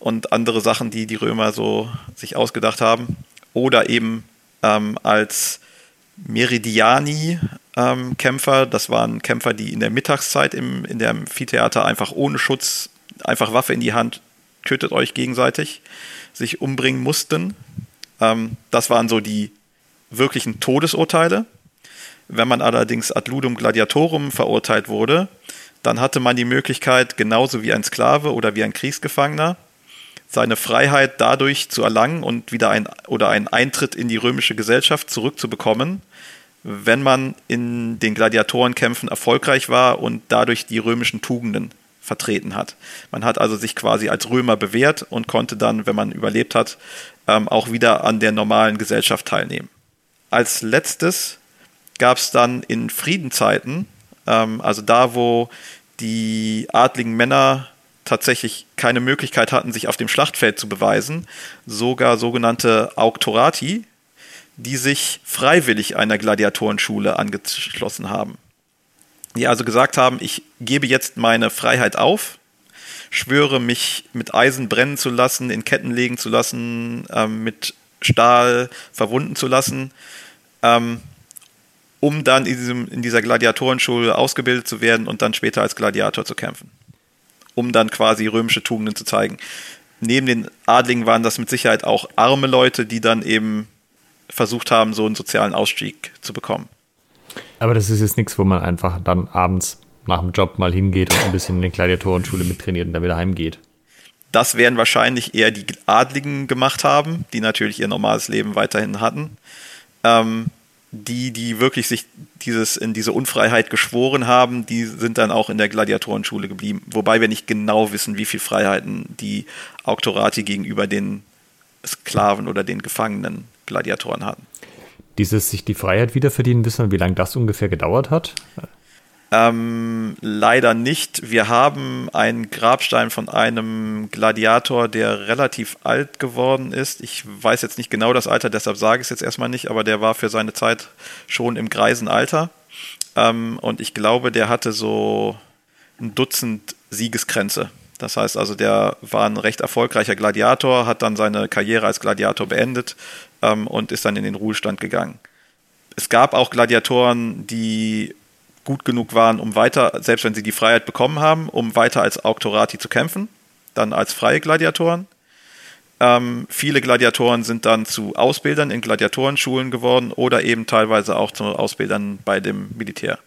und andere Sachen, die die Römer so sich ausgedacht haben. Oder eben ähm, als Meridiani-Kämpfer. Ähm, das waren Kämpfer, die in der Mittagszeit im, in der Amphitheater einfach ohne Schutz, einfach Waffe in die Hand, tötet euch gegenseitig, sich umbringen mussten. Ähm, das waren so die wirklichen Todesurteile. Wenn man allerdings ad ludum gladiatorum verurteilt wurde, dann hatte man die Möglichkeit, genauso wie ein Sklave oder wie ein Kriegsgefangener, seine Freiheit dadurch zu erlangen und wieder ein oder einen Eintritt in die römische Gesellschaft zurückzubekommen, wenn man in den Gladiatorenkämpfen erfolgreich war und dadurch die römischen Tugenden vertreten hat. Man hat also sich quasi als Römer bewährt und konnte dann, wenn man überlebt hat, ähm, auch wieder an der normalen Gesellschaft teilnehmen. Als letztes gab es dann in Friedenzeiten, ähm, also da, wo die adligen Männer tatsächlich keine Möglichkeit hatten, sich auf dem Schlachtfeld zu beweisen, sogar sogenannte Auctorati, die sich freiwillig einer Gladiatorenschule angeschlossen haben. Die also gesagt haben, ich gebe jetzt meine Freiheit auf, schwöre mich mit Eisen brennen zu lassen, in Ketten legen zu lassen, ähm, mit Stahl verwunden zu lassen. Ähm, um dann in, diesem, in dieser Gladiatorenschule ausgebildet zu werden und dann später als Gladiator zu kämpfen. Um dann quasi römische Tugenden zu zeigen. Neben den Adligen waren das mit Sicherheit auch arme Leute, die dann eben versucht haben, so einen sozialen Ausstieg zu bekommen. Aber das ist jetzt nichts, wo man einfach dann abends nach dem Job mal hingeht und ein bisschen in der Gladiatorenschule mittrainiert und dann wieder heimgeht. Das werden wahrscheinlich eher die Adligen gemacht haben, die natürlich ihr normales Leben weiterhin hatten. Ähm, die, die wirklich sich dieses, in diese Unfreiheit geschworen haben, die sind dann auch in der Gladiatorenschule geblieben. Wobei wir nicht genau wissen, wie viel Freiheiten die Auktorati gegenüber den Sklaven oder den Gefangenen Gladiatoren hatten. Dieses sich die Freiheit wiederverdienen, wissen wir, wie lange das ungefähr gedauert hat? Ähm, leider nicht. Wir haben einen Grabstein von einem Gladiator, der relativ alt geworden ist. Ich weiß jetzt nicht genau das Alter, deshalb sage ich es jetzt erstmal nicht, aber der war für seine Zeit schon im greisen Alter. Ähm, und ich glaube, der hatte so ein Dutzend Siegeskränze. Das heißt also, der war ein recht erfolgreicher Gladiator, hat dann seine Karriere als Gladiator beendet ähm, und ist dann in den Ruhestand gegangen. Es gab auch Gladiatoren, die gut genug waren, um weiter, selbst wenn sie die Freiheit bekommen haben, um weiter als Auktorati zu kämpfen, dann als freie Gladiatoren. Ähm, viele Gladiatoren sind dann zu Ausbildern in Gladiatorenschulen geworden oder eben teilweise auch zu Ausbildern bei dem Militär.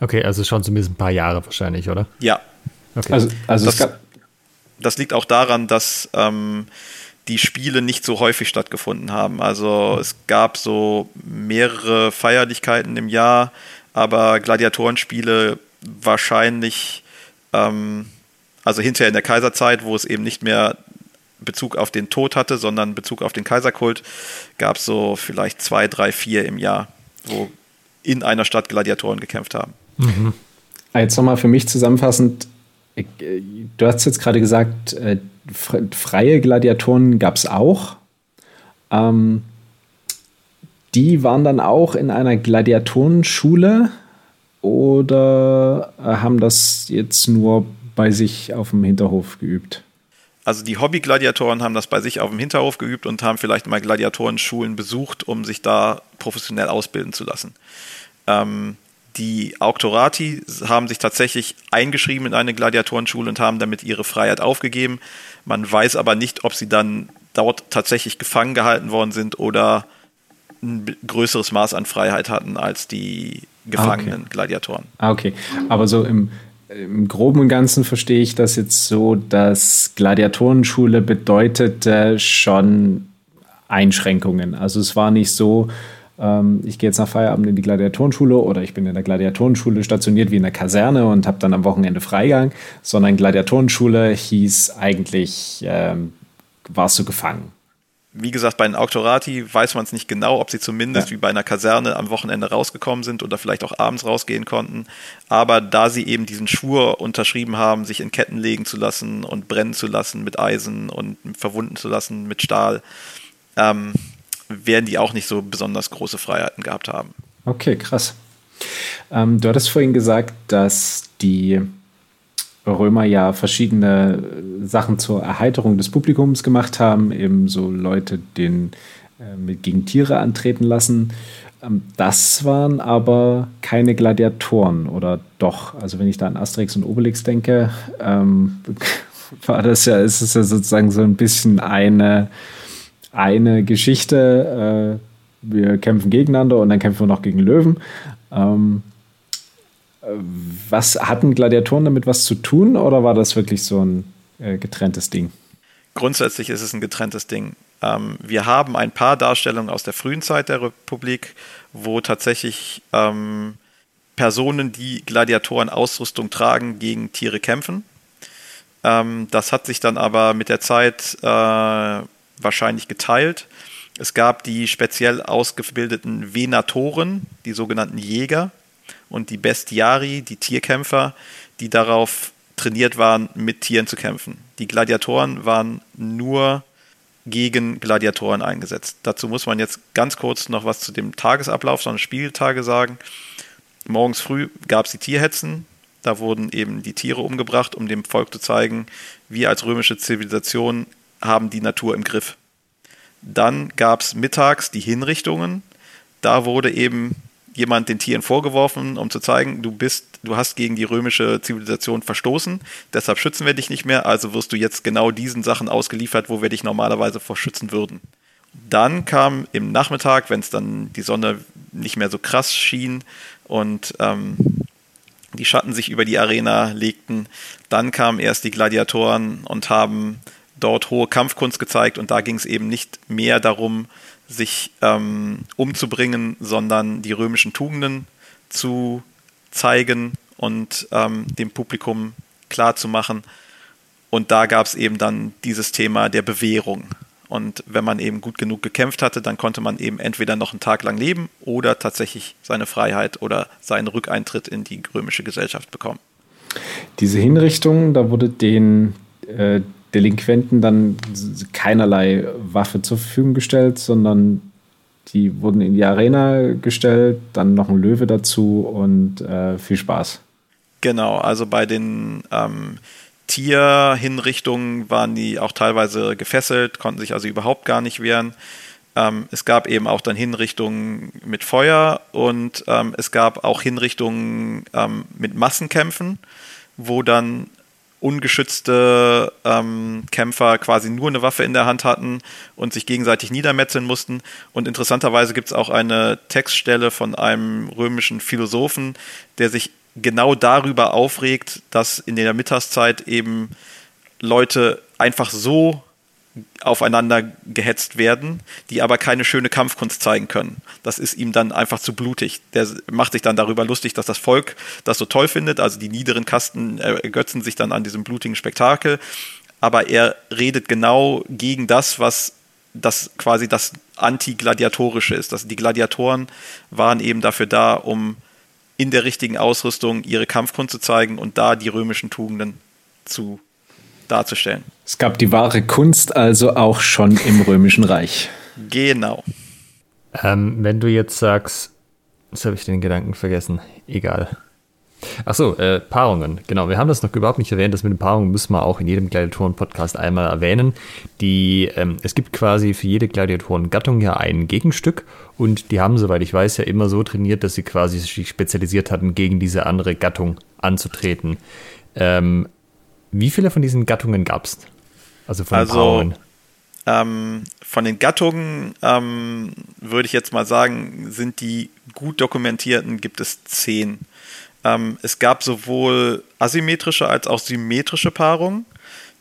Okay, also schon zumindest ein paar Jahre wahrscheinlich, oder? Ja. Okay. Also, also das, das liegt auch daran, dass ähm, die Spiele nicht so häufig stattgefunden haben. Also es gab so mehrere Feierlichkeiten im Jahr, aber Gladiatorenspiele wahrscheinlich, ähm, also hinterher in der Kaiserzeit, wo es eben nicht mehr Bezug auf den Tod hatte, sondern Bezug auf den Kaiserkult, gab es so vielleicht zwei, drei, vier im Jahr, wo in einer Stadt Gladiatoren gekämpft haben. Mhm. Jetzt nochmal für mich zusammenfassend, äh, du hast jetzt gerade gesagt, äh, freie Gladiatoren gab es auch. Ähm, die waren dann auch in einer Gladiatorenschule oder äh, haben das jetzt nur bei sich auf dem Hinterhof geübt? Also die Hobby-Gladiatoren haben das bei sich auf dem Hinterhof geübt und haben vielleicht mal Gladiatorenschulen besucht, um sich da professionell ausbilden zu lassen. Ähm, die Auktorati haben sich tatsächlich eingeschrieben in eine Gladiatorenschule und haben damit ihre Freiheit aufgegeben. Man weiß aber nicht, ob sie dann dort tatsächlich gefangen gehalten worden sind oder ein größeres Maß an Freiheit hatten als die gefangenen okay. Gladiatoren. Ah, okay. Aber so im, im Groben und Ganzen verstehe ich das jetzt so, dass Gladiatorenschule bedeutete schon Einschränkungen. Also es war nicht so, ähm, ich gehe jetzt nach Feierabend in die Gladiatorenschule oder ich bin in der Gladiatorenschule stationiert wie in der Kaserne und habe dann am Wochenende Freigang, sondern Gladiatorenschule hieß eigentlich, ähm, warst du gefangen wie gesagt, bei den Auktorati weiß man es nicht genau, ob sie zumindest ja. wie bei einer Kaserne am Wochenende rausgekommen sind oder vielleicht auch abends rausgehen konnten. Aber da sie eben diesen Schwur unterschrieben haben, sich in Ketten legen zu lassen und brennen zu lassen mit Eisen und verwunden zu lassen mit Stahl, ähm, werden die auch nicht so besonders große Freiheiten gehabt haben. Okay, krass. Ähm, du hattest vorhin gesagt, dass die Römer ja verschiedene Sachen zur Erheiterung des Publikums gemacht haben, eben so Leute den äh, mit gegen Tiere antreten lassen. Ähm, das waren aber keine Gladiatoren oder doch? Also wenn ich da an Asterix und Obelix denke, ähm, [laughs] war das ja, ist es ja sozusagen so ein bisschen eine, eine Geschichte. Äh, wir kämpfen gegeneinander und dann kämpfen wir noch gegen Löwen. Ähm, was hatten Gladiatoren damit was zu tun oder war das wirklich so ein äh, getrenntes Ding? Grundsätzlich ist es ein getrenntes Ding. Ähm, wir haben ein paar Darstellungen aus der frühen Zeit der Republik, wo tatsächlich ähm, Personen, die Gladiatoren-Ausrüstung tragen, gegen Tiere kämpfen. Ähm, das hat sich dann aber mit der Zeit äh, wahrscheinlich geteilt. Es gab die speziell ausgebildeten Venatoren, die sogenannten Jäger, und die Bestiari, die Tierkämpfer, die darauf trainiert waren, mit Tieren zu kämpfen. Die Gladiatoren waren nur gegen Gladiatoren eingesetzt. Dazu muss man jetzt ganz kurz noch was zu dem Tagesablauf, sondern Spieltage sagen. Morgens früh gab es die Tierhetzen. Da wurden eben die Tiere umgebracht, um dem Volk zu zeigen, wir als römische Zivilisation haben die Natur im Griff. Dann gab es mittags die Hinrichtungen. Da wurde eben jemand den Tieren vorgeworfen, um zu zeigen, du bist, du hast gegen die römische Zivilisation verstoßen, deshalb schützen wir dich nicht mehr, also wirst du jetzt genau diesen Sachen ausgeliefert, wo wir dich normalerweise vor schützen würden. Dann kam im Nachmittag, wenn es dann die Sonne nicht mehr so krass schien und ähm, die Schatten sich über die Arena legten, dann kamen erst die Gladiatoren und haben dort hohe Kampfkunst gezeigt und da ging es eben nicht mehr darum, sich ähm, umzubringen, sondern die römischen Tugenden zu zeigen und ähm, dem Publikum klarzumachen. Und da gab es eben dann dieses Thema der Bewährung. Und wenn man eben gut genug gekämpft hatte, dann konnte man eben entweder noch einen Tag lang leben oder tatsächlich seine Freiheit oder seinen Rückeintritt in die römische Gesellschaft bekommen. Diese Hinrichtung, da wurde den äh, Delinquenten dann keinerlei Waffe zur Verfügung gestellt, sondern die wurden in die Arena gestellt, dann noch ein Löwe dazu und äh, viel Spaß. Genau, also bei den ähm, Tierhinrichtungen waren die auch teilweise gefesselt, konnten sich also überhaupt gar nicht wehren. Ähm, es gab eben auch dann Hinrichtungen mit Feuer und ähm, es gab auch Hinrichtungen ähm, mit Massenkämpfen, wo dann ungeschützte ähm, Kämpfer quasi nur eine Waffe in der Hand hatten und sich gegenseitig niedermetzeln mussten. Und interessanterweise gibt es auch eine Textstelle von einem römischen Philosophen, der sich genau darüber aufregt, dass in der Mittagszeit eben Leute einfach so aufeinander gehetzt werden, die aber keine schöne Kampfkunst zeigen können. Das ist ihm dann einfach zu blutig. Der macht sich dann darüber lustig, dass das Volk das so toll findet. Also die niederen Kasten ergötzen sich dann an diesem blutigen Spektakel. Aber er redet genau gegen das, was das quasi das Anti-Gladiatorische ist. Das, die Gladiatoren waren eben dafür da, um in der richtigen Ausrüstung ihre Kampfkunst zu zeigen und da die römischen Tugenden zu darzustellen. Es gab die wahre Kunst also auch schon im römischen Reich. Genau. Ähm, wenn du jetzt sagst, jetzt habe ich den Gedanken vergessen, egal. Achso, äh, Paarungen. Genau, wir haben das noch überhaupt nicht erwähnt. Das mit den Paarungen müssen wir auch in jedem Gladiatoren-Podcast einmal erwähnen. Die, ähm, es gibt quasi für jede Gladiatoren-Gattung ja ein Gegenstück und die haben, soweit ich weiß, ja immer so trainiert, dass sie quasi sich spezialisiert hatten, gegen diese andere Gattung anzutreten. Ähm, wie viele von diesen Gattungen gab es? Also von also, Paarungen? Ähm, von den Gattungen ähm, würde ich jetzt mal sagen, sind die gut dokumentierten, gibt es zehn. Ähm, es gab sowohl asymmetrische als auch symmetrische Paarungen.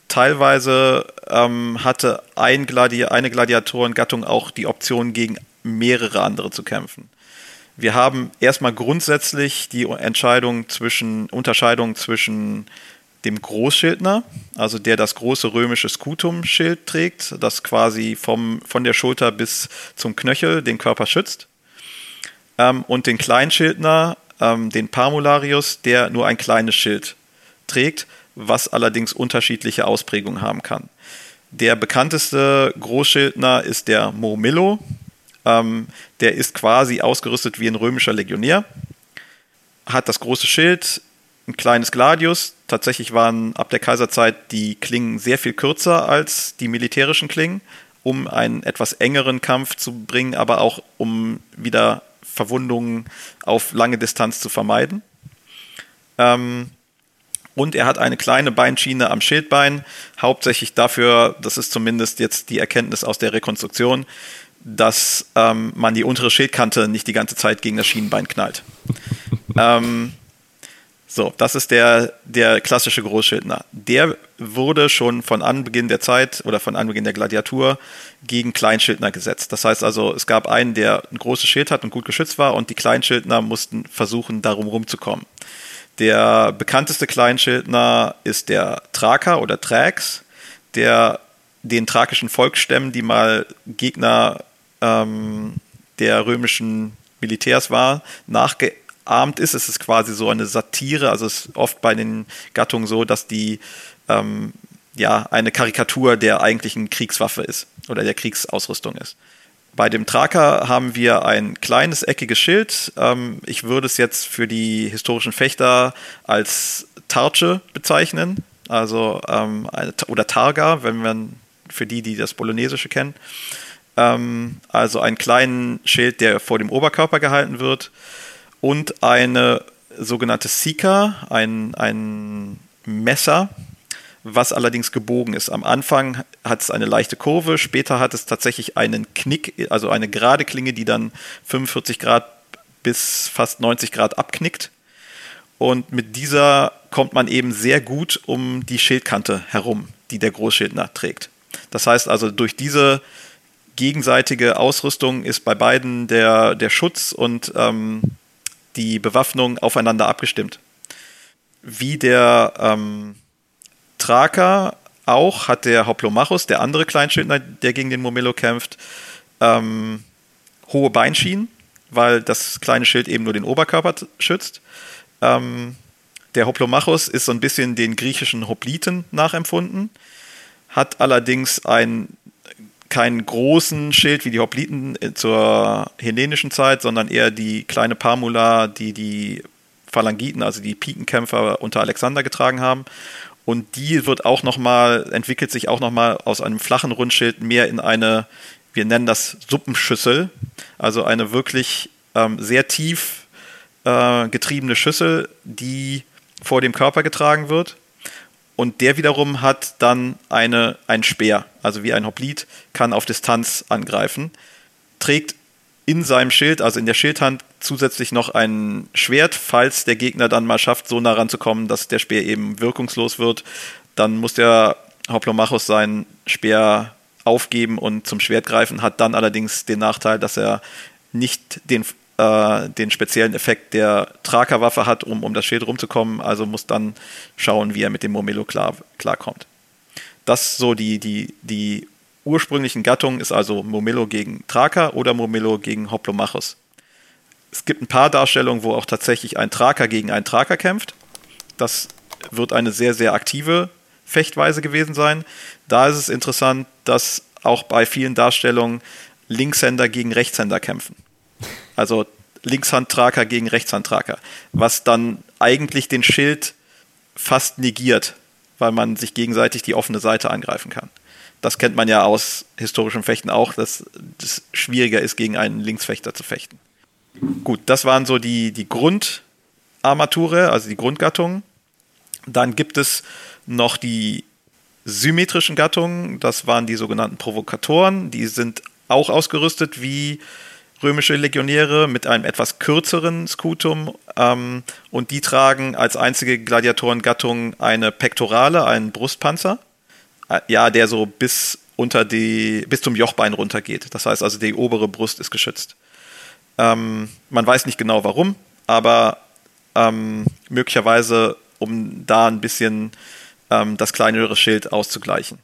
Teilweise ähm, hatte ein Gladi eine Gladiatorengattung auch die Option, gegen mehrere andere zu kämpfen. Wir haben erstmal grundsätzlich die Entscheidung zwischen, Unterscheidung zwischen dem Großschildner, also der das große römische Scutum-Schild trägt, das quasi vom, von der Schulter bis zum Knöchel den Körper schützt, ähm, und den Kleinschildner, ähm, den Parmularius, der nur ein kleines Schild trägt, was allerdings unterschiedliche Ausprägungen haben kann. Der bekannteste Großschildner ist der Murmillo. Ähm, der ist quasi ausgerüstet wie ein römischer Legionär, hat das große Schild, ein kleines Gladius. Tatsächlich waren ab der Kaiserzeit die Klingen sehr viel kürzer als die militärischen Klingen, um einen etwas engeren Kampf zu bringen, aber auch um wieder Verwundungen auf lange Distanz zu vermeiden. Ähm, und er hat eine kleine Beinschiene am Schildbein, hauptsächlich dafür, das ist zumindest jetzt die Erkenntnis aus der Rekonstruktion, dass ähm, man die untere Schildkante nicht die ganze Zeit gegen das Schienenbein knallt. [laughs] ähm, so, das ist der, der klassische Großschildner. Der wurde schon von Anbeginn der Zeit oder von Anbeginn der Gladiatur gegen Kleinschildner gesetzt. Das heißt also, es gab einen, der ein großes Schild hat und gut geschützt war und die Kleinschildner mussten versuchen, darum rumzukommen. Der bekannteste Kleinschildner ist der Thraker oder Thrax, der den thrakischen Volksstämmen, die mal Gegner ähm, der römischen Militärs war, nachge nachahmt ist. Es ist quasi so eine Satire, also es ist oft bei den Gattungen so, dass die ähm, ja eine Karikatur der eigentlichen Kriegswaffe ist oder der Kriegsausrüstung ist. Bei dem Traker haben wir ein kleines eckiges Schild. Ähm, ich würde es jetzt für die historischen Fechter als Tarche bezeichnen, also ähm, eine, oder Targa, wenn man für die, die das Bolonesische kennen. Ähm, also einen kleinen Schild, der vor dem Oberkörper gehalten wird und eine sogenannte Sika, ein, ein Messer, was allerdings gebogen ist. Am Anfang hat es eine leichte Kurve, später hat es tatsächlich einen Knick, also eine gerade Klinge, die dann 45 Grad bis fast 90 Grad abknickt. Und mit dieser kommt man eben sehr gut um die Schildkante herum, die der Großschildner trägt. Das heißt also, durch diese gegenseitige Ausrüstung ist bei beiden der, der Schutz und ähm, die Bewaffnung aufeinander abgestimmt. Wie der ähm, Traker auch hat der Hoplomachus, der andere Kleinschildner, der gegen den Momillo kämpft, ähm, hohe Beinschienen, weil das kleine Schild eben nur den Oberkörper schützt. Ähm, der Hoplomachus ist so ein bisschen den griechischen Hopliten nachempfunden, hat allerdings ein, keinen großen Schild wie die Hopliten zur hellenischen Zeit, sondern eher die kleine Parmula, die die Phalangiten, also die Pikenkämpfer unter Alexander getragen haben. Und die wird auch nochmal, entwickelt sich auch nochmal aus einem flachen Rundschild mehr in eine, wir nennen das Suppenschüssel, also eine wirklich ähm, sehr tief äh, getriebene Schüssel, die vor dem Körper getragen wird. Und der wiederum hat dann eine, ein Speer, also wie ein Hoplit, kann auf Distanz angreifen, trägt in seinem Schild, also in der Schildhand, zusätzlich noch ein Schwert, falls der Gegner dann mal schafft, so nah ranzukommen, dass der Speer eben wirkungslos wird. Dann muss der Hoplomachus seinen Speer aufgeben und zum Schwert greifen, hat dann allerdings den Nachteil, dass er nicht den äh, den speziellen Effekt der Trakerwaffe hat, um um das Schild rumzukommen. Also muss dann schauen, wie er mit dem Momelo klar, klarkommt. Das so die, die, die ursprünglichen Gattungen ist also Momelo gegen Traker oder Momelo gegen Hoplomachus. Es gibt ein paar Darstellungen, wo auch tatsächlich ein Traker gegen einen Traker kämpft. Das wird eine sehr, sehr aktive Fechtweise gewesen sein. Da ist es interessant, dass auch bei vielen Darstellungen Linkshänder gegen Rechtshänder kämpfen. Also Linkshandtraker gegen Rechtshandtraker, was dann eigentlich den Schild fast negiert, weil man sich gegenseitig die offene Seite angreifen kann. Das kennt man ja aus historischem Fechten auch, dass es schwieriger ist, gegen einen Linksfechter zu fechten. Gut, das waren so die, die Grundarmature, also die Grundgattungen. Dann gibt es noch die symmetrischen Gattungen, das waren die sogenannten Provokatoren, die sind auch ausgerüstet wie römische Legionäre mit einem etwas kürzeren Scutum ähm, und die tragen als einzige Gladiatorengattung eine Pektorale, einen Brustpanzer, äh, ja, der so bis unter die, bis zum Jochbein runtergeht. Das heißt also, die obere Brust ist geschützt. Ähm, man weiß nicht genau warum, aber ähm, möglicherweise, um da ein bisschen ähm, das kleinere Schild auszugleichen.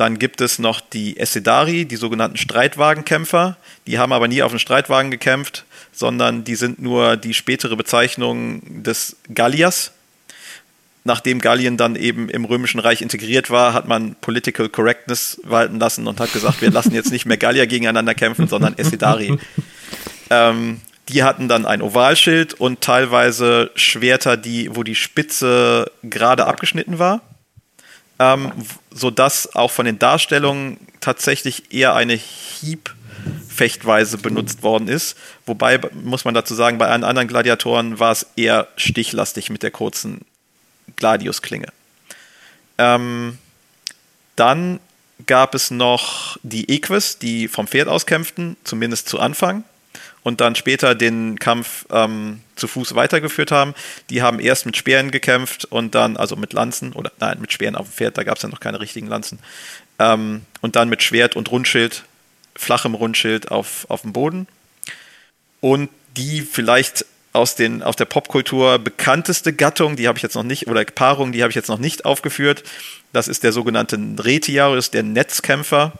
Dann gibt es noch die Essedari, die sogenannten Streitwagenkämpfer. Die haben aber nie auf den Streitwagen gekämpft, sondern die sind nur die spätere Bezeichnung des Galliers. Nachdem Gallien dann eben im Römischen Reich integriert war, hat man Political Correctness walten lassen und hat gesagt, wir lassen jetzt nicht mehr Gallier gegeneinander kämpfen, sondern Essedari. ähm, die hatten dann ein Ovalschild und teilweise Schwerter, die, wo die Spitze gerade abgeschnitten war ähm, sodass auch von den Darstellungen tatsächlich eher eine Hiebfechtweise benutzt worden ist. Wobei, muss man dazu sagen, bei allen anderen Gladiatoren war es eher stichlastig mit der kurzen Gladiusklinge. Ähm, dann gab es noch die Equus, die vom Pferd aus kämpften, zumindest zu Anfang und dann später den Kampf ähm, zu Fuß weitergeführt haben. Die haben erst mit Speeren gekämpft und dann, also mit Lanzen, oder nein, mit Speeren auf dem Pferd, da gab es ja noch keine richtigen Lanzen. Ähm, und dann mit Schwert und Rundschild, flachem Rundschild auf, auf dem Boden. Und die vielleicht aus, den, aus der Popkultur bekannteste Gattung, die habe ich jetzt noch nicht, oder Paarung, die habe ich jetzt noch nicht aufgeführt. Das ist der sogenannte Retiarius, der Netzkämpfer,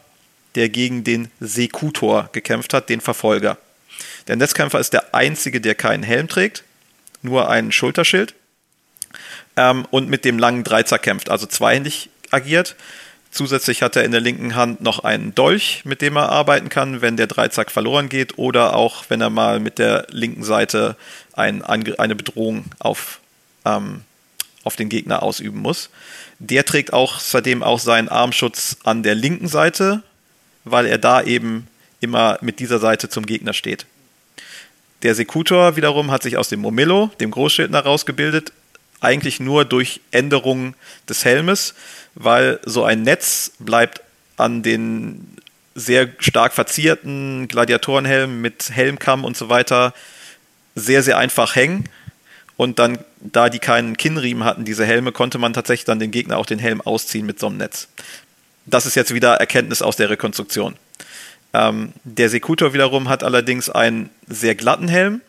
der gegen den Sekutor gekämpft hat, den Verfolger. Der Netzkämpfer ist der einzige, der keinen Helm trägt, nur ein Schulterschild ähm, und mit dem langen Dreizer kämpft, also zweihändig agiert. Zusätzlich hat er in der linken Hand noch einen Dolch, mit dem er arbeiten kann, wenn der Dreizack verloren geht oder auch wenn er mal mit der linken Seite ein, eine Bedrohung auf, ähm, auf den Gegner ausüben muss. Der trägt auch seitdem auch seinen Armschutz an der linken Seite, weil er da eben immer mit dieser Seite zum Gegner steht. Der Sekutor wiederum hat sich aus dem Momillo, dem Großschildner, rausgebildet, eigentlich nur durch Änderung des Helmes, weil so ein Netz bleibt an den sehr stark verzierten Gladiatorenhelmen mit Helmkamm und so weiter sehr, sehr einfach hängen. Und dann, da die keinen Kinnriemen hatten, diese Helme, konnte man tatsächlich dann den Gegner auch den Helm ausziehen mit so einem Netz. Das ist jetzt wieder Erkenntnis aus der Rekonstruktion. Ähm, der Sekutor wiederum hat allerdings einen sehr glatten Helm,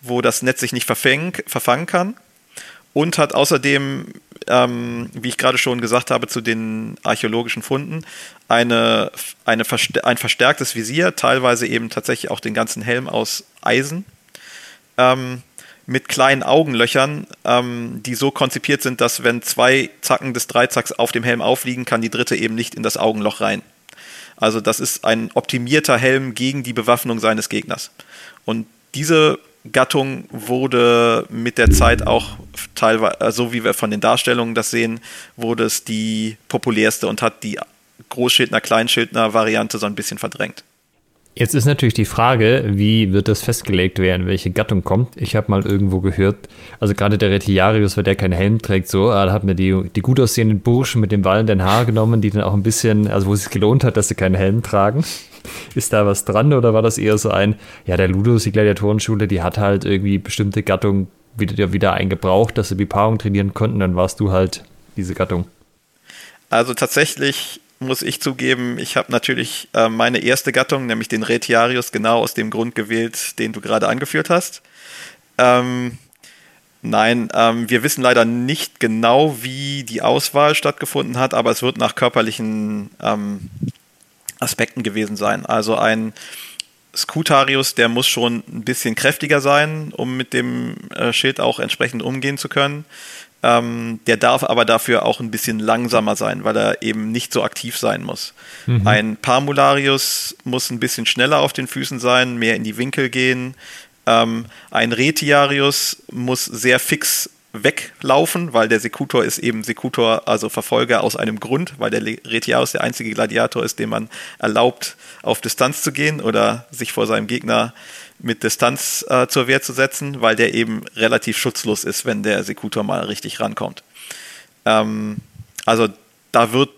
wo das Netz sich nicht verfangen, verfangen kann. Und hat außerdem, ähm, wie ich gerade schon gesagt habe, zu den archäologischen Funden, eine, eine ein verstärktes Visier, teilweise eben tatsächlich auch den ganzen Helm aus Eisen. Ähm, mit kleinen Augenlöchern, ähm, die so konzipiert sind, dass wenn zwei Zacken des Dreizacks auf dem Helm aufliegen, kann die dritte eben nicht in das Augenloch rein. Also das ist ein optimierter Helm gegen die Bewaffnung seines Gegners. Und diese Gattung wurde mit der Zeit auch teilweise, äh, so wie wir von den Darstellungen das sehen, wurde es die populärste und hat die Großschildner, Kleinschildner Variante so ein bisschen verdrängt. Jetzt ist natürlich die Frage, wie wird das festgelegt werden, welche Gattung kommt. Ich habe mal irgendwo gehört, also gerade der Retiarius, weil der keinen Helm trägt, so, da hat mir die, die gut aussehenden Burschen mit dem wallenden Haar genommen, die dann auch ein bisschen, also wo es sich gelohnt hat, dass sie keinen Helm tragen. [laughs] Ist da was dran oder war das eher so ein, ja, der Ludus, die Gladiatorenschule, die hat halt irgendwie bestimmte Gattung wieder, wieder eingebraucht, dass sie die Paarung trainieren konnten, dann warst du halt diese Gattung. Also tatsächlich muss ich zugeben, ich habe natürlich äh, meine erste Gattung, nämlich den Retiarius, genau aus dem Grund gewählt, den du gerade angeführt hast. Ähm, nein, ähm, wir wissen leider nicht genau, wie die Auswahl stattgefunden hat, aber es wird nach körperlichen ähm, Aspekten gewesen sein. Also ein Scutarius, der muss schon ein bisschen kräftiger sein, um mit dem äh, Schild auch entsprechend umgehen zu können. Ähm, der darf aber dafür auch ein bisschen langsamer sein, weil er eben nicht so aktiv sein muss. Mhm. Ein Parmularius muss ein bisschen schneller auf den Füßen sein, mehr in die Winkel gehen. Ähm, ein Retiarius muss sehr fix weglaufen, weil der Sekutor ist eben Sekutor, also Verfolger aus einem Grund, weil der Retiarius der einzige Gladiator ist, dem man erlaubt, auf Distanz zu gehen oder sich vor seinem Gegner mit Distanz äh, zur Wehr zu setzen, weil der eben relativ schutzlos ist, wenn der Sekutor mal richtig rankommt. Ähm, also da wird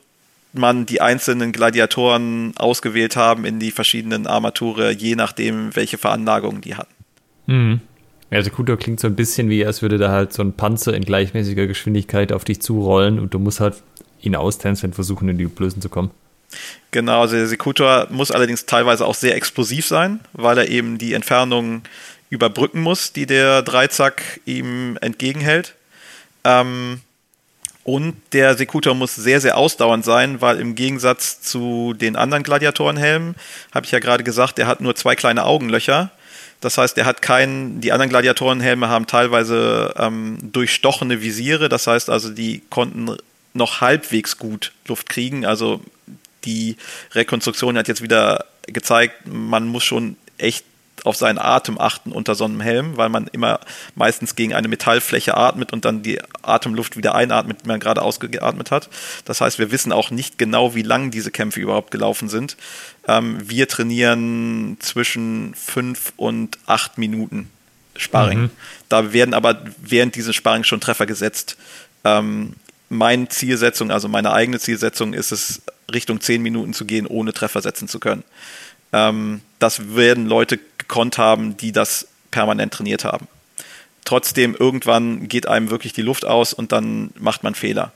man die einzelnen Gladiatoren ausgewählt haben in die verschiedenen Armature, je nachdem, welche Veranlagungen die hatten. Mhm. Ja, Sekutor klingt so ein bisschen wie, als würde da halt so ein Panzer in gleichmäßiger Geschwindigkeit auf dich zurollen und du musst halt ihn austänzeln versuchen, in die Blößen zu kommen. Genau, also der Sekutor muss allerdings teilweise auch sehr explosiv sein, weil er eben die Entfernung überbrücken muss, die der Dreizack ihm entgegenhält. Ähm, und der Sekutor muss sehr, sehr ausdauernd sein, weil im Gegensatz zu den anderen Gladiatorenhelmen, habe ich ja gerade gesagt, der hat nur zwei kleine Augenlöcher. Das heißt, er hat keinen, die anderen Gladiatorenhelme haben teilweise ähm, durchstochene Visiere. Das heißt also, die konnten noch halbwegs gut Luft kriegen. Also die Rekonstruktion hat jetzt wieder gezeigt, man muss schon echt auf seinen Atem achten unter so einem Helm, weil man immer meistens gegen eine Metallfläche atmet und dann die Atemluft wieder einatmet, die man gerade ausgeatmet hat. Das heißt, wir wissen auch nicht genau, wie lang diese Kämpfe überhaupt gelaufen sind. Ähm, wir trainieren zwischen fünf und acht Minuten Sparring. Mhm. Da werden aber während dieses Sparring schon Treffer gesetzt. Ähm, meine Zielsetzung, also meine eigene Zielsetzung ist es, Richtung 10 Minuten zu gehen, ohne Treffer setzen zu können. Ähm, das werden Leute gekonnt haben, die das permanent trainiert haben. Trotzdem, irgendwann geht einem wirklich die Luft aus und dann macht man Fehler.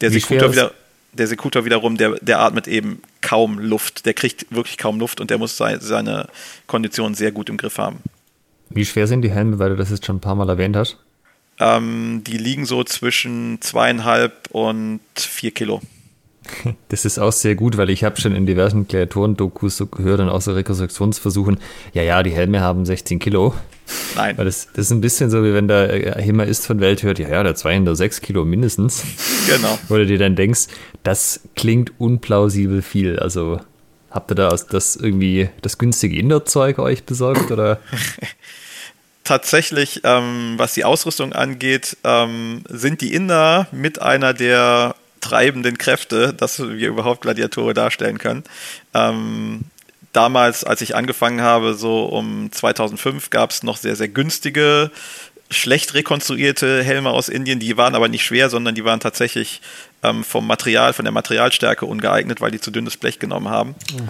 Der Sekutor, wieder, der Sekutor wiederum, der, der atmet eben kaum Luft. Der kriegt wirklich kaum Luft und der muss seine, seine Kondition sehr gut im Griff haben. Wie schwer sind die Helme, weil du das jetzt schon ein paar Mal erwähnt hast? Ähm, die liegen so zwischen zweieinhalb und vier Kilo. [laughs] Das ist auch sehr gut, weil ich habe schon in diversen Kreatoren-Dokus so gehört und auch so Rekonstruktionsversuchen, ja, ja, die Helme haben 16 Kilo. Nein. Weil das, das ist ein bisschen so, wie wenn der Himmer ist von Welt hört, ja, ja, der 206 Kilo mindestens. [laughs] Genau. Oder dir dann denkst, das klingt unplausibel viel. Also habt ihr da das irgendwie das günstige Indoor-Zeug euch besorgt oder? [laughs] tatsächlich, ähm, was die Ausrüstung angeht, ähm, sind die Inder mit einer der treibenden Kräfte, dass wir überhaupt Gladiatoren darstellen können. Ähm, damals, als ich angefangen habe, so um 2005, gab es noch sehr, sehr günstige, schlecht rekonstruierte Helme aus Indien. Die waren aber nicht schwer, sondern die waren tatsächlich ähm, vom Material, von der Materialstärke ungeeignet, weil die zu dünnes Blech genommen haben. Mhm.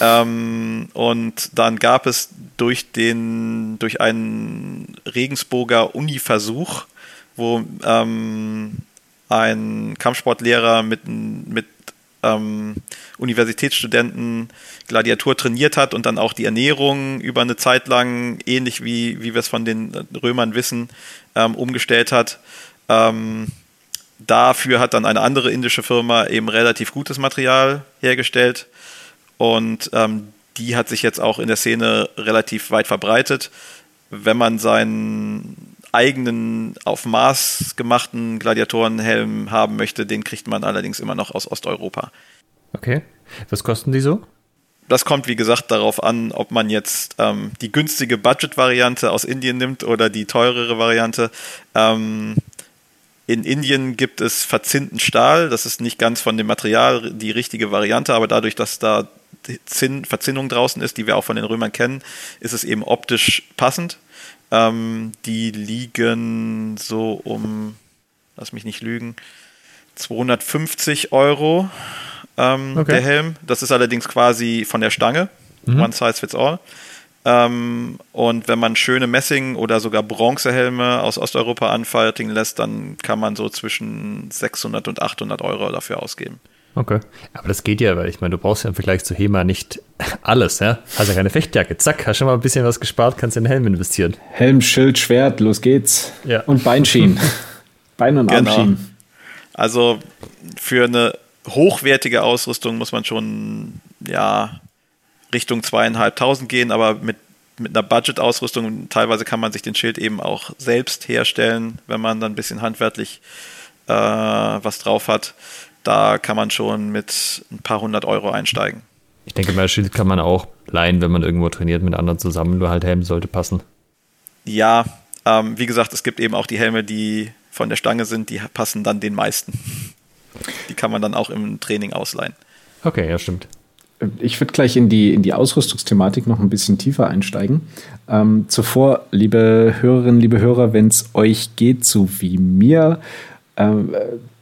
Ähm, und dann gab es durch den, durch einen Regensburger Uni-Versuch, wo ähm, ein Kampfsportlehrer mit, mit ähm, Universitätsstudenten Gladiatur trainiert hat und dann auch die Ernährung über eine Zeit lang, ähnlich wie, wie wir es von den Römern wissen, ähm, umgestellt hat. Ähm, dafür hat dann eine andere indische Firma eben relativ gutes Material hergestellt und ähm, die hat sich jetzt auch in der Szene relativ weit verbreitet. Wenn man seinen eigenen auf Maß gemachten Gladiatorenhelm haben möchte, den kriegt man allerdings immer noch aus Osteuropa. Okay. Was kosten die so? Das kommt, wie gesagt, darauf an, ob man jetzt ähm, die günstige Budget-Variante aus Indien nimmt oder die teurere Variante. Ähm, in Indien gibt es verzinnten Stahl. Das ist nicht ganz von dem Material die richtige Variante, aber dadurch, dass da Zinn, Verzinnung draußen ist, die wir auch von den Römern kennen, ist es eben optisch passend. Ähm, die liegen so um, lass mich nicht lügen, 250 Euro ähm, okay. der Helm. Das ist allerdings quasi von der Stange. Mhm. One size fits all. Ähm, und wenn man schöne Messing- oder sogar Bronzehelme aus Osteuropa anfertigen lässt, dann kann man so zwischen 600 und 800 Euro dafür ausgeben. Okay. Aber das geht ja, weil ich meine, du brauchst ja im Vergleich zu HEMA nicht alles, ja? Hast ja keine Fechtjacke. Zack, hast schon mal ein bisschen was gespart, kannst in den Helm investieren. Helm, Schild, Schwert, los geht's. Ja. Und Beinschienen. [laughs] Bein- und genau. Armschienen. Also für eine hochwertige Ausrüstung muss man schon, ja, Richtung zweieinhalbtausend gehen, aber mit, mit einer Budget-Ausrüstung, teilweise kann man sich den Schild eben auch selbst herstellen, wenn man dann ein bisschen handwerklich äh, was drauf hat da kann man schon mit ein paar hundert Euro einsteigen. Ich denke mal, Schild kann man auch leihen, wenn man irgendwo trainiert mit anderen zusammen, nur halt Helm sollte passen. Ja, ähm, wie gesagt, es gibt eben auch die Helme, die von der Stange sind, die passen dann den meisten. Die kann man dann auch im Training ausleihen. Okay, ja, stimmt. Ich würde gleich in die, in die Ausrüstungsthematik noch ein bisschen tiefer einsteigen. Ähm, zuvor, liebe Hörerinnen, liebe Hörer, wenn es euch geht, so wie mir, äh,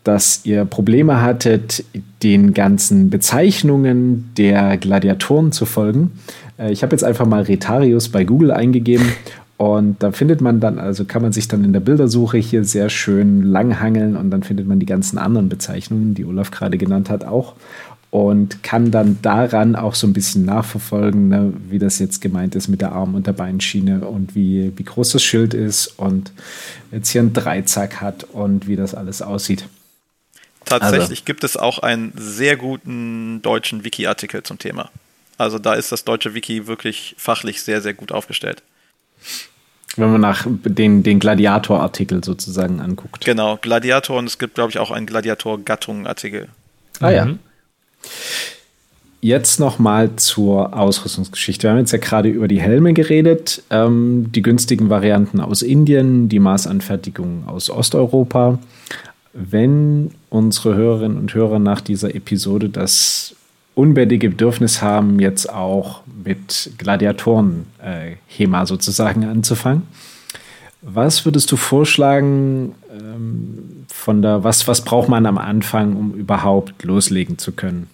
dass ihr Probleme hattet, den ganzen Bezeichnungen der Gladiatoren zu folgen. Äh, ich habe jetzt einfach mal Retarius bei Google eingegeben und da findet man dann, also kann man sich dann in der Bildersuche hier sehr schön langhangeln und dann findet man die ganzen anderen Bezeichnungen, die Olaf gerade genannt hat, auch und kann dann daran auch so ein bisschen nachverfolgen, ne, wie das jetzt gemeint ist mit der Arm- und der Beinschiene und wie, wie groß das Schild ist und jetzt hier einen Dreizack hat und wie das alles aussieht. Tatsächlich also. gibt es auch einen sehr guten deutschen Wiki-Artikel zum Thema. Also da ist das deutsche Wiki wirklich fachlich sehr, sehr gut aufgestellt. Wenn man nach den, den Gladiator-Artikel sozusagen anguckt. Genau, Gladiator und es gibt, glaube ich, auch einen Gladiator-Gattung-Artikel. Ah ja. Jetzt nochmal zur Ausrüstungsgeschichte. Wir haben jetzt ja gerade über die Helme geredet, ähm, die günstigen Varianten aus Indien, die Maßanfertigung aus Osteuropa wenn unsere Hörerinnen und Hörer nach dieser Episode das unbändige Bedürfnis haben, jetzt auch mit Gladiatoren-Hema äh, sozusagen anzufangen. Was würdest du vorschlagen, ähm, von der, was, was braucht man am Anfang, um überhaupt loslegen zu können?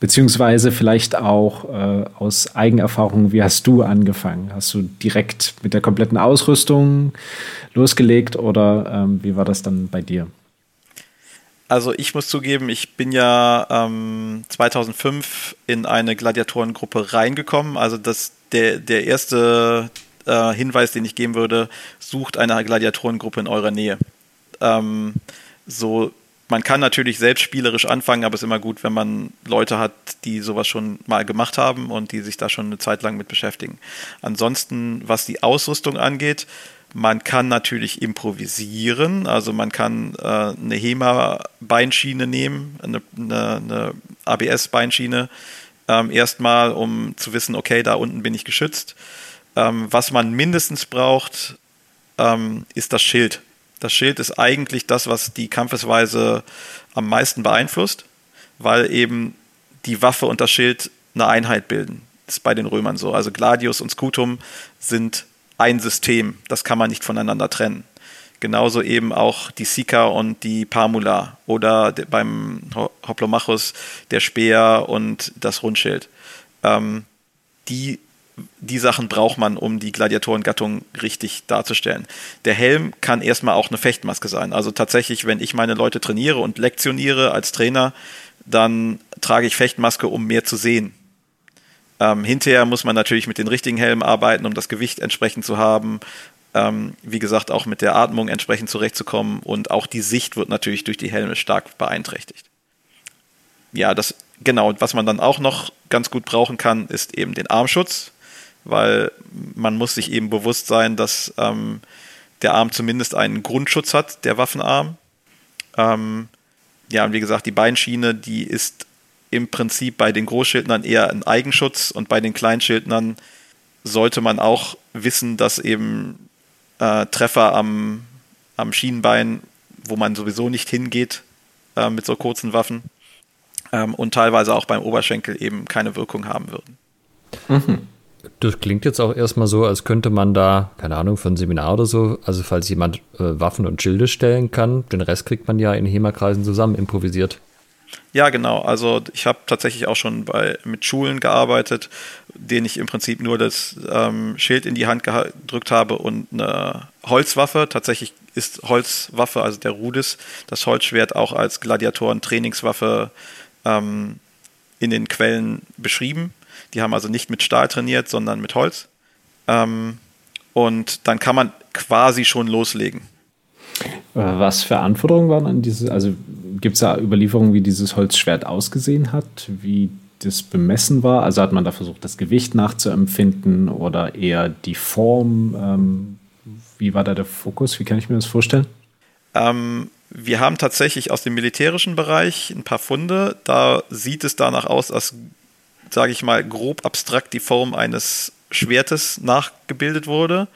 Beziehungsweise vielleicht auch äh, aus Eigenerfahrung, wie hast du angefangen? Hast du direkt mit der kompletten Ausrüstung losgelegt oder ähm, wie war das dann bei dir? Also ich muss zugeben, ich bin ja ähm, 2005 in eine Gladiatorengruppe reingekommen. Also das der der erste äh, Hinweis, den ich geben würde, sucht eine Gladiatorengruppe in eurer Nähe. Ähm, so man kann natürlich selbst spielerisch anfangen, aber es ist immer gut, wenn man Leute hat, die sowas schon mal gemacht haben und die sich da schon eine Zeit lang mit beschäftigen. Ansonsten, was die Ausrüstung angeht, man kann natürlich improvisieren, also man kann äh, eine HEMA-Beinschiene nehmen, eine, eine, eine ABS-Beinschiene ähm, erstmal, um zu wissen, okay, da unten bin ich geschützt. Ähm, was man mindestens braucht, ähm, ist das Schild. Das Schild ist eigentlich das, was die Kampfesweise am meisten beeinflusst, weil eben die Waffe und das Schild eine Einheit bilden. Das ist bei den Römern so. Also Gladius und Scutum sind ein System. Das kann man nicht voneinander trennen. Genauso eben auch die Sika und die Pamula oder beim Hoplomachus der Speer und das Rundschild. Ähm, die, die Sachen braucht man, um die Gladiatorengattung richtig darzustellen. Der Helm kann erstmal auch eine Fechtmaske sein. Also tatsächlich, wenn ich meine Leute trainiere und lektioniere als Trainer, dann trage ich Fechtmaske, um mehr zu sehen. Ähm, hinterher muss man natürlich mit den richtigen Helmen arbeiten, um das Gewicht entsprechend zu haben ähm, wie gesagt, auch mit der Atmung entsprechend zurechtzukommen und auch die Sicht wird natürlich durch die Helme stark beeinträchtigt. Ja, das, genau, was man dann auch noch ganz gut brauchen kann, ist eben den Armschutz, weil man muss sich eben bewusst sein, dass ähm, der Arm zumindest einen Grundschutz hat, der Waffenarm. Ähm, ja, und wie gesagt, die Beinschiene, die ist im Prinzip bei den Großschildnern eher ein Eigenschutz und bei den Kleinschildnern sollte man auch wissen, dass eben äh, Treffer am, am Schienenbein, wo man sowieso nicht hingeht äh, mit so kurzen Waffen ähm, und teilweise auch beim Oberschenkel eben keine Wirkung haben würden. Mhm. Das klingt jetzt auch erstmal so, als könnte man da, keine Ahnung, für ein Seminar oder so, also falls jemand äh, Waffen und Schilde stellen kann, den Rest kriegt man ja in HEMA-Kreisen zusammen improvisiert. Ja, genau. Also ich habe tatsächlich auch schon bei, mit Schulen gearbeitet, denen ich im Prinzip nur das ähm, Schild in die Hand gedrückt habe und eine Holzwaffe. Tatsächlich ist Holzwaffe, also der Rudis, das Holzschwert auch als Gladiatoren-Trainingswaffe ähm, in den Quellen beschrieben. Die haben also nicht mit Stahl trainiert, sondern mit Holz. Ähm, und dann kann man quasi schon loslegen. Was für Anforderungen waren an diese, also gibt es da Überlieferungen, wie dieses Holzschwert ausgesehen hat, wie das bemessen war? Also hat man da versucht, das Gewicht nachzuempfinden oder eher die Form? Ähm, wie war da der Fokus? Wie kann ich mir das vorstellen? Ähm, wir haben tatsächlich aus dem militärischen Bereich ein paar Funde. Da sieht es danach aus, als, sage ich mal, grob abstrakt die Form eines Schwertes nachgebildet wurde.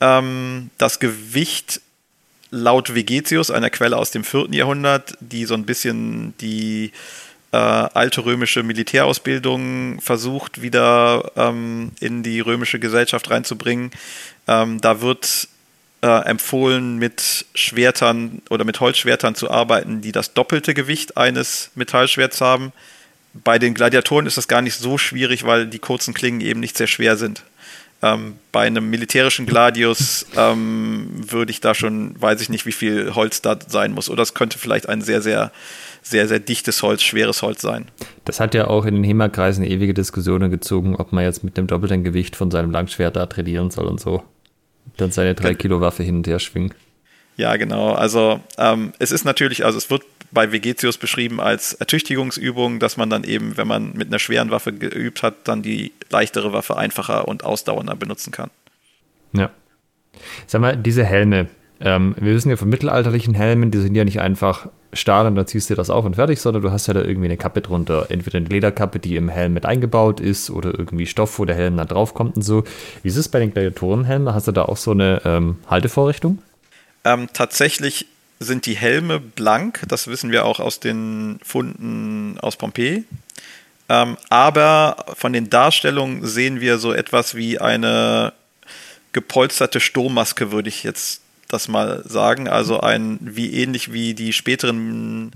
Ähm, das Gewicht laut Vegetius, einer Quelle aus dem 4. Jahrhundert, die so ein bisschen die äh, alte römische Militärausbildung versucht, wieder ähm, in die römische Gesellschaft reinzubringen. Ähm, da wird äh, empfohlen, mit Schwertern oder mit Holzschwertern zu arbeiten, die das doppelte Gewicht eines Metallschwerts haben. Bei den Gladiatoren ist das gar nicht so schwierig, weil die kurzen Klingen eben nicht sehr schwer sind. Ähm, bei einem militärischen Gladius ähm, würde ich da schon, weiß ich nicht, wie viel Holz da sein muss. Oder es könnte vielleicht ein sehr, sehr, sehr, sehr dichtes Holz, schweres Holz sein. Das hat ja auch in den HEMA-Kreisen ewige Diskussionen gezogen, ob man jetzt mit dem doppelten Gewicht von seinem Langschwert da trainieren soll und so. Dann seine 3 Kilo Waffe hin und her schwingen. Ja, genau. Also ähm, es ist natürlich, also es wird bei Vegetius beschrieben als Ertüchtigungsübung, dass man dann eben, wenn man mit einer schweren Waffe geübt hat, dann die leichtere Waffe einfacher und ausdauernder benutzen kann. Ja. Sag mal, diese Helme, ähm, wir wissen ja von mittelalterlichen Helmen, die sind ja nicht einfach Stahl und dann ziehst du das auf und fertig, sondern du hast ja da irgendwie eine Kappe drunter. Entweder eine Lederkappe, die im Helm mit eingebaut ist oder irgendwie Stoff, wo der Helm dann draufkommt und so. Wie ist es bei den Gladiatorenhelmen? Hast du da auch so eine ähm, Haltevorrichtung? Ähm, tatsächlich sind die Helme blank, das wissen wir auch aus den Funden aus Pompeji. Ähm, aber von den Darstellungen sehen wir so etwas wie eine gepolsterte Sturmmaske, würde ich jetzt das mal sagen. Also ein, wie ähnlich wie die späteren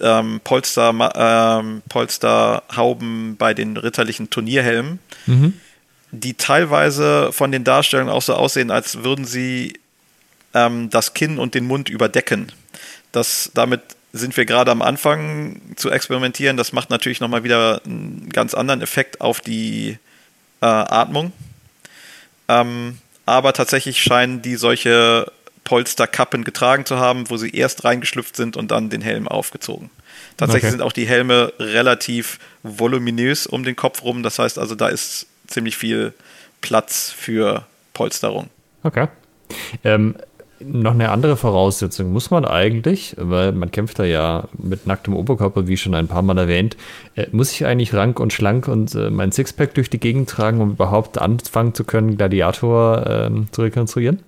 ähm, Polster, ähm, Polsterhauben bei den ritterlichen Turnierhelmen, mhm. die teilweise von den Darstellungen auch so aussehen, als würden sie ähm, das Kinn und den Mund überdecken. Das, damit sind wir gerade am Anfang zu experimentieren. Das macht natürlich nochmal wieder einen ganz anderen Effekt auf die äh, Atmung. Ähm, aber tatsächlich scheinen die solche Polsterkappen getragen zu haben, wo sie erst reingeschlüpft sind und dann den Helm aufgezogen. Tatsächlich okay. sind auch die Helme relativ voluminös um den Kopf rum. Das heißt also, da ist ziemlich viel Platz für Polsterung. Okay. Ähm, noch eine andere Voraussetzung muss man eigentlich, weil man kämpft da ja mit nacktem Oberkörper, wie schon ein paar Mal erwähnt, äh, muss ich eigentlich rank und schlank und äh, mein Sixpack durch die Gegend tragen, um überhaupt anfangen zu können, Gladiator äh, zu rekonstruieren?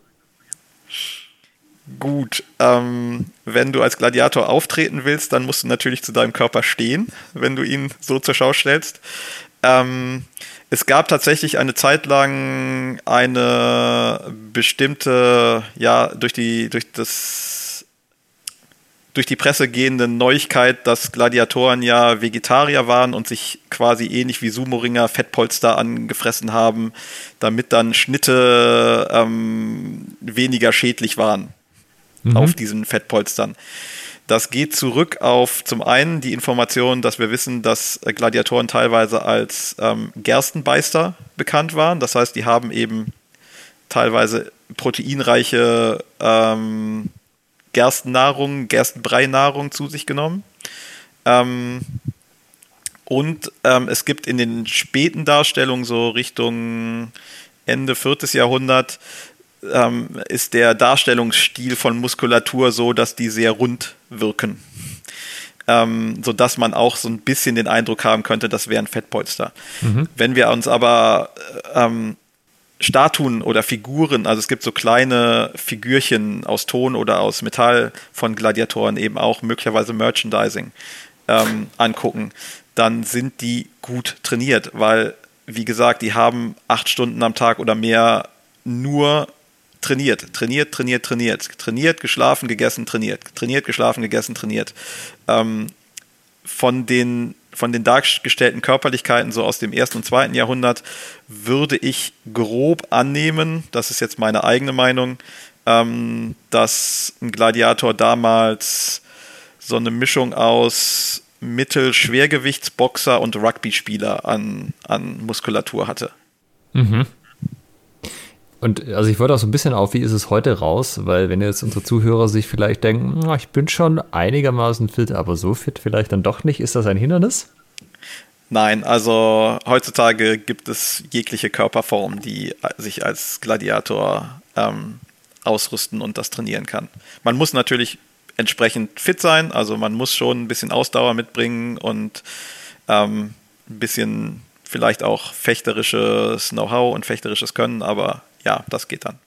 Gut, ähm, wenn du als Gladiator auftreten willst, dann musst du natürlich zu deinem Körper stehen, wenn du ihn so zur Schau stellst. Ähm, es gab tatsächlich eine Zeit lang eine bestimmte, ja, durch die, durch das, durch die Presse gehende Neuigkeit, dass Gladiatoren ja Vegetarier waren und sich quasi ähnlich wie Sumo-Ringer Fettpolster angefressen haben, damit dann Schnitte ähm, weniger schädlich waren mhm. auf diesen Fettpolstern. Das geht zurück auf zum einen die Information, dass wir wissen, dass Gladiatoren teilweise als ähm, Gerstenbeister bekannt waren. Das heißt, die haben eben teilweise proteinreiche ähm, Gerstennahrung, Gerstenbreinahrung zu sich genommen. Ähm, und ähm, es gibt in den späten Darstellungen, so Richtung Ende 4. Jahrhundert, ähm, ist der Darstellungsstil von Muskulatur so, dass die sehr rund wirken. Ähm, so dass man auch so ein bisschen den Eindruck haben könnte, das wären Fettpolster. Mhm. Wenn wir uns aber ähm, Statuen oder Figuren, also es gibt so kleine Figürchen aus Ton oder aus Metall von Gladiatoren, eben auch möglicherweise Merchandising ähm, angucken, dann sind die gut trainiert, weil, wie gesagt, die haben acht Stunden am Tag oder mehr nur trainiert, trainiert, trainiert, trainiert, trainiert, geschlafen, gegessen, trainiert, trainiert, geschlafen, gegessen, trainiert. Ähm, von den von den dargestellten Körperlichkeiten so aus dem ersten und zweiten Jahrhundert würde ich grob annehmen, das ist jetzt meine eigene Meinung, ähm, dass ein Gladiator damals so eine Mischung aus Mittel-Schwergewichtsboxer und Rugby-Spieler an, an Muskulatur hatte. Mhm. Und also ich wollte auch so ein bisschen auf, wie ist es heute raus, weil wenn jetzt unsere Zuhörer sich vielleicht denken, ich bin schon einigermaßen fit, aber so fit vielleicht dann doch nicht, ist das ein Hindernis? Nein, also heutzutage gibt es jegliche Körperform, die sich als Gladiator ähm, ausrüsten und das trainieren kann. Man muss natürlich entsprechend fit sein, also man muss schon ein bisschen Ausdauer mitbringen und ähm, ein bisschen vielleicht auch fechterisches Know-how und fechterisches Können, aber ja, das geht dann.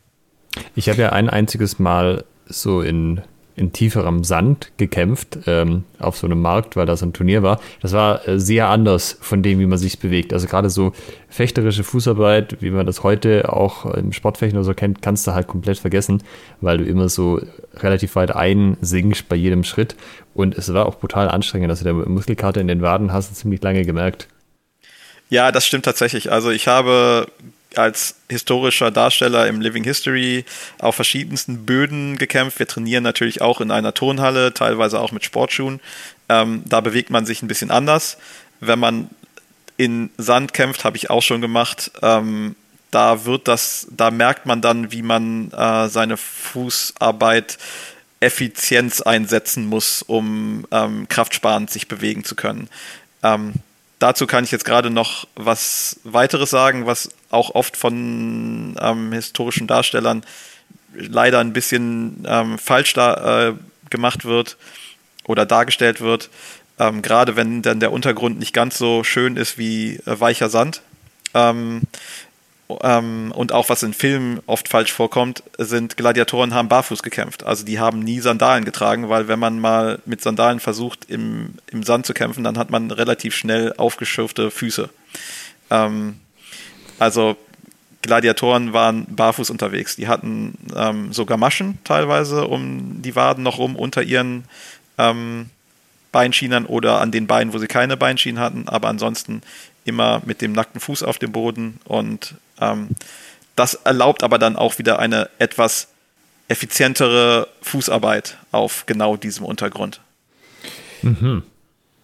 Ich habe ja ein einziges Mal so in, in tieferem Sand gekämpft, ähm, auf so einem Markt, weil das ein Turnier war. Das war äh, sehr anders von dem, wie man sich bewegt. Also gerade so fechterische Fußarbeit, wie man das heute auch im Sportfechten oder so kennt, kannst du halt komplett vergessen, weil du immer so relativ weit einsinkst bei jedem Schritt. Und es war auch brutal anstrengend. Also der Muskelkater in den Waden hast du ziemlich lange gemerkt. Ja, das stimmt tatsächlich. Also ich habe als historischer Darsteller im Living History auf verschiedensten Böden gekämpft. Wir trainieren natürlich auch in einer Turnhalle, teilweise auch mit Sportschuhen. Ähm, da bewegt man sich ein bisschen anders. Wenn man in Sand kämpft, habe ich auch schon gemacht. Ähm, da wird das, da merkt man dann, wie man äh, seine Fußarbeit Effizienz einsetzen muss, um ähm, kraftsparend sich bewegen zu können. Ähm, dazu kann ich jetzt gerade noch was weiteres sagen, was auch oft von ähm, historischen Darstellern leider ein bisschen ähm, falsch da, äh, gemacht wird oder dargestellt wird. Ähm, gerade wenn dann der Untergrund nicht ganz so schön ist wie äh, weicher Sand. Ähm, und auch was in Filmen oft falsch vorkommt, sind Gladiatoren haben barfuß gekämpft. Also die haben nie Sandalen getragen, weil wenn man mal mit Sandalen versucht, im, im Sand zu kämpfen, dann hat man relativ schnell aufgeschürfte Füße. Ähm, also Gladiatoren waren barfuß unterwegs. Die hatten ähm, sogar Maschen teilweise um die Waden noch rum unter ihren ähm, Beinschienern oder an den Beinen, wo sie keine Beinschienen hatten, aber ansonsten immer mit dem nackten Fuß auf dem Boden und ähm, das erlaubt aber dann auch wieder eine etwas effizientere Fußarbeit auf genau diesem Untergrund. Mhm.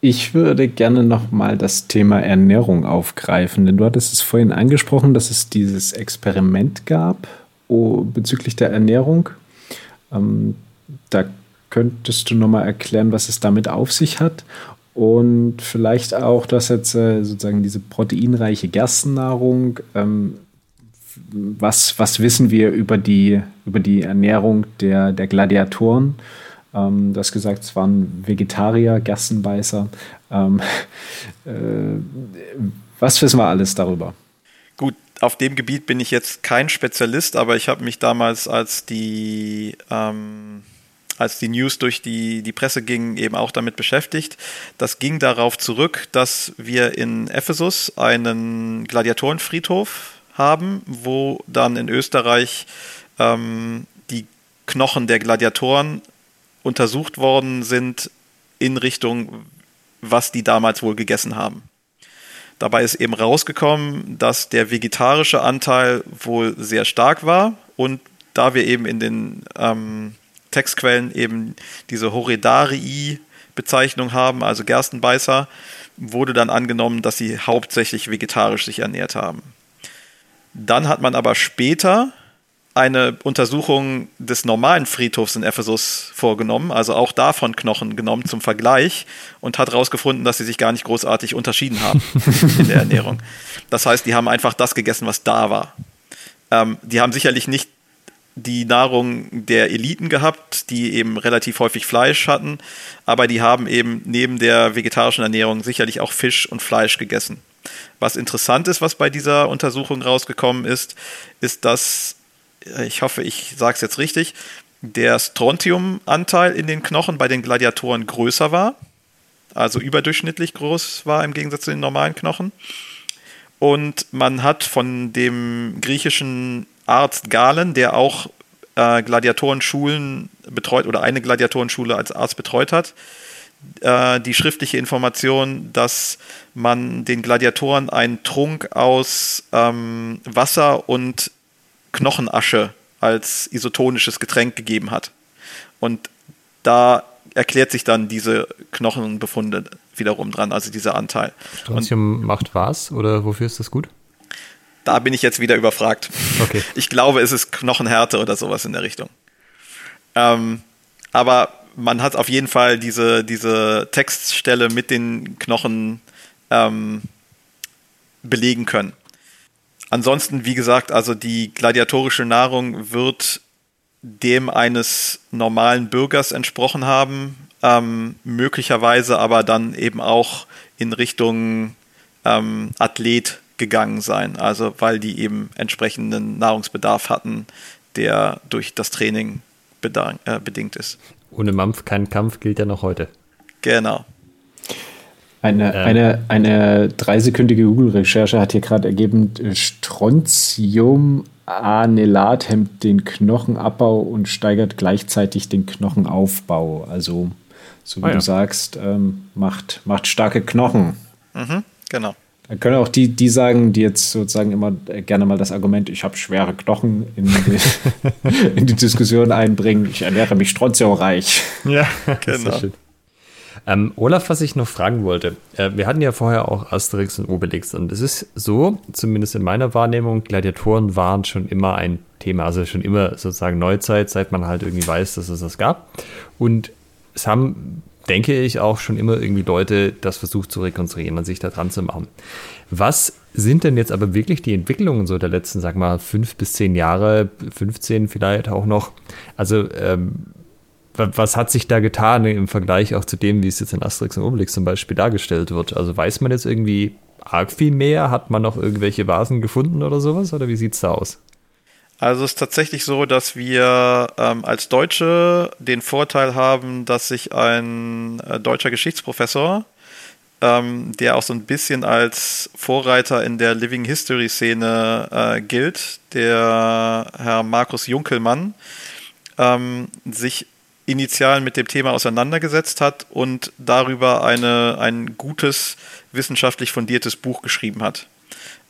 Ich würde gerne noch mal das Thema Ernährung aufgreifen, denn du hattest es vorhin angesprochen, dass es dieses Experiment gab oh, bezüglich der Ernährung. Ähm, da könntest du noch mal erklären, was es damit auf sich hat und vielleicht auch, dass jetzt äh, sozusagen diese proteinreiche Gerstennahrung ähm, was, was wissen wir über die, über die Ernährung der, der Gladiatoren? Ähm, hast gesagt, es waren Vegetarier, Gerstenbeißer. Ähm, [laughs] äh, was wissen wir alles darüber? Gut, auf dem Gebiet bin ich jetzt kein Spezialist, aber ich habe mich damals, als die, ähm, als die News durch die, die Presse ging, eben auch damit beschäftigt. Das ging darauf zurück, dass wir in Ephesus einen Gladiatorenfriedhof haben, wo dann in Österreich ähm, die Knochen der Gladiatoren untersucht worden sind in Richtung, was die damals wohl gegessen haben. Dabei ist eben rausgekommen, dass der vegetarische Anteil wohl sehr stark war und da wir eben in den ähm, Textquellen eben diese Horedarii-Bezeichnung haben, also Gerstenbeißer, wurde dann angenommen, dass sie hauptsächlich vegetarisch sich ernährt haben. Dann hat man aber später eine Untersuchung des normalen Friedhofs in Ephesus vorgenommen, also auch davon Knochen genommen zum Vergleich und hat herausgefunden, dass sie sich gar nicht großartig unterschieden haben in der Ernährung. Das heißt, die haben einfach das gegessen, was da war. Ähm, die haben sicherlich nicht die Nahrung der Eliten gehabt, die eben relativ häufig Fleisch hatten, aber die haben eben neben der vegetarischen Ernährung sicherlich auch Fisch und Fleisch gegessen. Was interessant ist, was bei dieser Untersuchung rausgekommen ist, ist, dass ich hoffe, ich sage es jetzt richtig, der Strontiumanteil in den Knochen bei den Gladiatoren größer war, also überdurchschnittlich groß war im Gegensatz zu den normalen Knochen. Und man hat von dem griechischen Arzt Galen, der auch äh, Gladiatorenschulen betreut oder eine Gladiatorenschule als Arzt betreut hat, äh, die schriftliche Information, dass man den Gladiatoren einen Trunk aus ähm, Wasser und Knochenasche als isotonisches Getränk gegeben hat. Und da erklärt sich dann diese Knochenbefunde wiederum dran, also dieser Anteil. Strontium macht was oder wofür ist das gut? Da bin ich jetzt wieder überfragt. Okay. Ich glaube, es ist Knochenhärte oder sowas in der Richtung. Ähm, aber man hat auf jeden Fall diese, diese Textstelle mit den Knochen ähm, belegen können. Ansonsten, wie gesagt, also die gladiatorische Nahrung wird dem eines normalen Bürgers entsprochen haben, ähm, möglicherweise aber dann eben auch in Richtung ähm, Athlet gegangen sein, also weil die eben entsprechenden Nahrungsbedarf hatten, der durch das Training äh, bedingt ist. Ohne Mampf kein Kampf gilt ja noch heute. Genau. Eine, ähm. eine, eine dreisekündige Google-Recherche hat hier gerade ergeben, Strontium-Anelat hemmt den Knochenabbau und steigert gleichzeitig den Knochenaufbau. Also, so wie oh ja. du sagst, ähm, macht, macht starke Knochen. Mhm, genau. Dann können auch die, die sagen, die jetzt sozusagen immer gerne mal das Argument, ich habe schwere Knochen in die, [laughs] in die Diskussion einbringen, ich ernähre mich strontiumreich. Ja, [laughs] genau. Ähm, Olaf, was ich noch fragen wollte, äh, wir hatten ja vorher auch Asterix und Obelix und es ist so, zumindest in meiner Wahrnehmung, Gladiatoren waren schon immer ein Thema, also schon immer sozusagen Neuzeit, seit man halt irgendwie weiß, dass es das gab. Und es haben, denke ich, auch schon immer irgendwie Leute das versucht zu rekonstruieren und sich da dran zu machen. Was sind denn jetzt aber wirklich die Entwicklungen so der letzten, sag mal, fünf bis zehn Jahre, 15 vielleicht auch noch? Also ähm, was hat sich da getan im Vergleich auch zu dem, wie es jetzt in Asterix und Obelix zum Beispiel dargestellt wird? Also weiß man jetzt irgendwie arg viel mehr? Hat man noch irgendwelche Vasen gefunden oder sowas? Oder wie sieht es da aus? Also es ist tatsächlich so, dass wir ähm, als Deutsche den Vorteil haben, dass sich ein äh, deutscher Geschichtsprofessor, ähm, der auch so ein bisschen als Vorreiter in der Living History Szene äh, gilt, der Herr Markus Junkelmann, ähm, sich initial mit dem Thema auseinandergesetzt hat und darüber eine, ein gutes, wissenschaftlich fundiertes Buch geschrieben hat.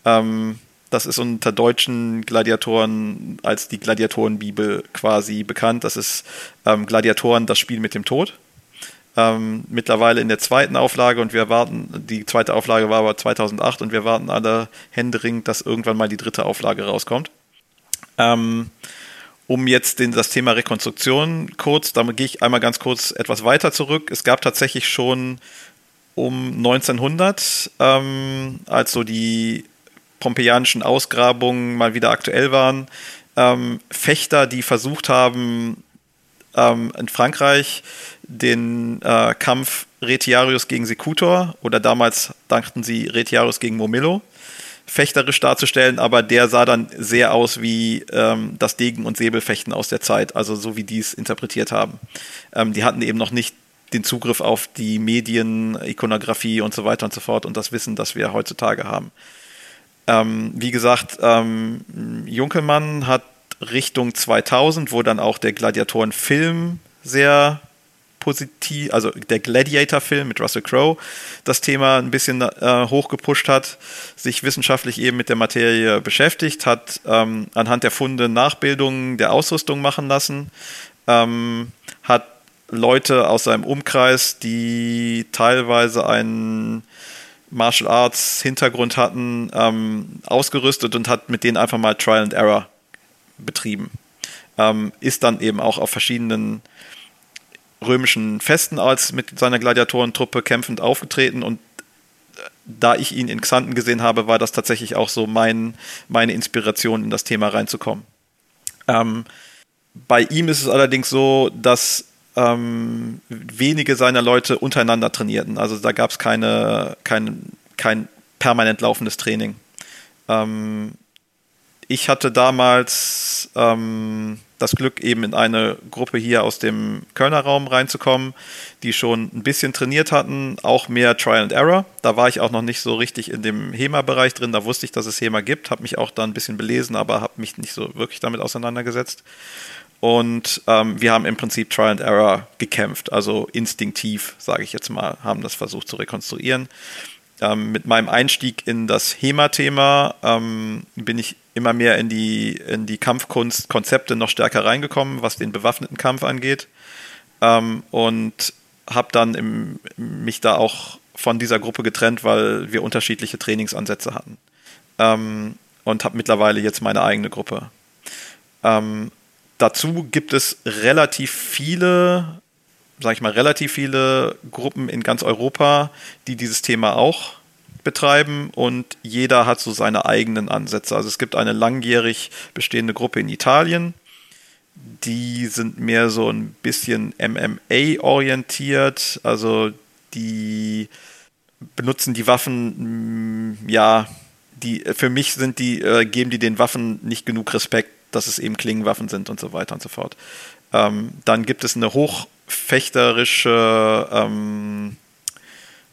Ähm, das ist unter deutschen Gladiatoren als die Gladiatorenbibel quasi bekannt. Das ist ähm, Gladiatoren, das Spiel mit dem Tod. Ähm, mittlerweile in der zweiten Auflage und wir warten, die zweite Auflage war aber 2008 und wir warten alle händeringend, dass irgendwann mal die dritte Auflage rauskommt. Ähm, um jetzt den, das Thema Rekonstruktion kurz, damit gehe ich einmal ganz kurz etwas weiter zurück. Es gab tatsächlich schon um 1900, ähm, als so die pompeianischen Ausgrabungen mal wieder aktuell waren, ähm, Fechter, die versucht haben, ähm, in Frankreich den äh, Kampf Retiarius gegen Secutor oder damals dachten sie Retiarius gegen Momillo fechterisch darzustellen, aber der sah dann sehr aus wie ähm, das Degen- und Säbelfechten aus der Zeit, also so wie die es interpretiert haben. Ähm, die hatten eben noch nicht den Zugriff auf die Medien, Ikonografie und so weiter und so fort und das Wissen, das wir heutzutage haben. Ähm, wie gesagt, ähm, Junkelmann hat Richtung 2000, wo dann auch der Gladiatoren-Film sehr positiv, also der Gladiator-Film mit Russell Crowe das Thema ein bisschen äh, hochgepusht hat, sich wissenschaftlich eben mit der Materie beschäftigt, hat ähm, anhand der Funde Nachbildungen der Ausrüstung machen lassen, ähm, hat Leute aus seinem Umkreis, die teilweise einen Martial Arts Hintergrund hatten, ähm, ausgerüstet und hat mit denen einfach mal Trial and Error betrieben. Ähm, ist dann eben auch auf verschiedenen römischen Festen als mit seiner Gladiatorentruppe kämpfend aufgetreten und äh, da ich ihn in Xanten gesehen habe, war das tatsächlich auch so mein, meine Inspiration, in das Thema reinzukommen. Ähm, bei ihm ist es allerdings so, dass ähm, wenige seiner Leute untereinander trainierten. Also da gab es keine, kein, kein permanent laufendes Training. Ähm, ich hatte damals ähm, das Glück, eben in eine Gruppe hier aus dem Kölner Raum reinzukommen, die schon ein bisschen trainiert hatten, auch mehr Trial and Error. Da war ich auch noch nicht so richtig in dem HEMA-Bereich drin. Da wusste ich, dass es HEMA gibt, habe mich auch da ein bisschen belesen, aber habe mich nicht so wirklich damit auseinandergesetzt. Und ähm, wir haben im Prinzip Trial and Error gekämpft, also instinktiv, sage ich jetzt mal, haben das versucht zu rekonstruieren. Ähm, mit meinem Einstieg in das HEMA-Thema ähm, bin ich immer mehr in die, in die Kampfkunst-Konzepte noch stärker reingekommen, was den bewaffneten Kampf angeht. Ähm, und habe dann im, mich da auch von dieser Gruppe getrennt, weil wir unterschiedliche Trainingsansätze hatten. Ähm, und habe mittlerweile jetzt meine eigene Gruppe. Ähm, dazu gibt es relativ viele, sage ich mal, relativ viele Gruppen in ganz Europa, die dieses Thema auch betreiben und jeder hat so seine eigenen Ansätze. Also es gibt eine langjährig bestehende Gruppe in Italien, die sind mehr so ein bisschen MMA-orientiert, also die benutzen die Waffen, mm, ja, die für mich sind die, äh, geben die den Waffen nicht genug Respekt, dass es eben Klingenwaffen sind und so weiter und so fort. Ähm, dann gibt es eine hochfechterische ähm,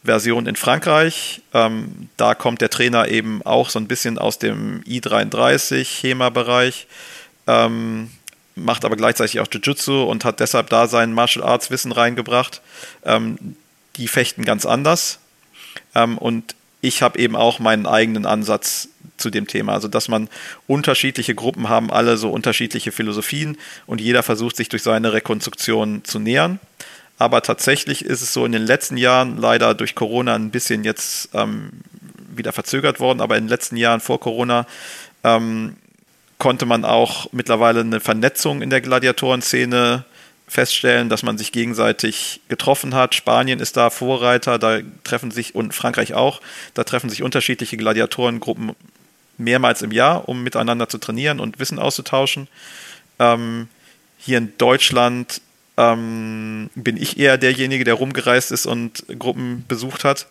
Version in Frankreich. Ähm, da kommt der Trainer eben auch so ein bisschen aus dem I33 HEMA-Bereich, ähm, macht aber gleichzeitig auch Jiu-Jitsu und hat deshalb da sein Martial Arts Wissen reingebracht. Ähm, die fechten ganz anders. Ähm, und ich habe eben auch meinen eigenen Ansatz zu dem Thema. Also, dass man unterschiedliche Gruppen haben, alle so unterschiedliche Philosophien und jeder versucht sich durch seine Rekonstruktion zu nähern. Aber tatsächlich ist es so in den letzten Jahren leider durch Corona ein bisschen jetzt ähm, wieder verzögert worden, aber in den letzten Jahren vor Corona ähm, konnte man auch mittlerweile eine Vernetzung in der Gladiatorenszene feststellen, dass man sich gegenseitig getroffen hat. Spanien ist da Vorreiter, da treffen sich und Frankreich auch, da treffen sich unterschiedliche Gladiatorengruppen mehrmals im Jahr, um miteinander zu trainieren und Wissen auszutauschen. Ähm, hier in Deutschland ähm, bin ich eher derjenige, der rumgereist ist und Gruppen besucht hat.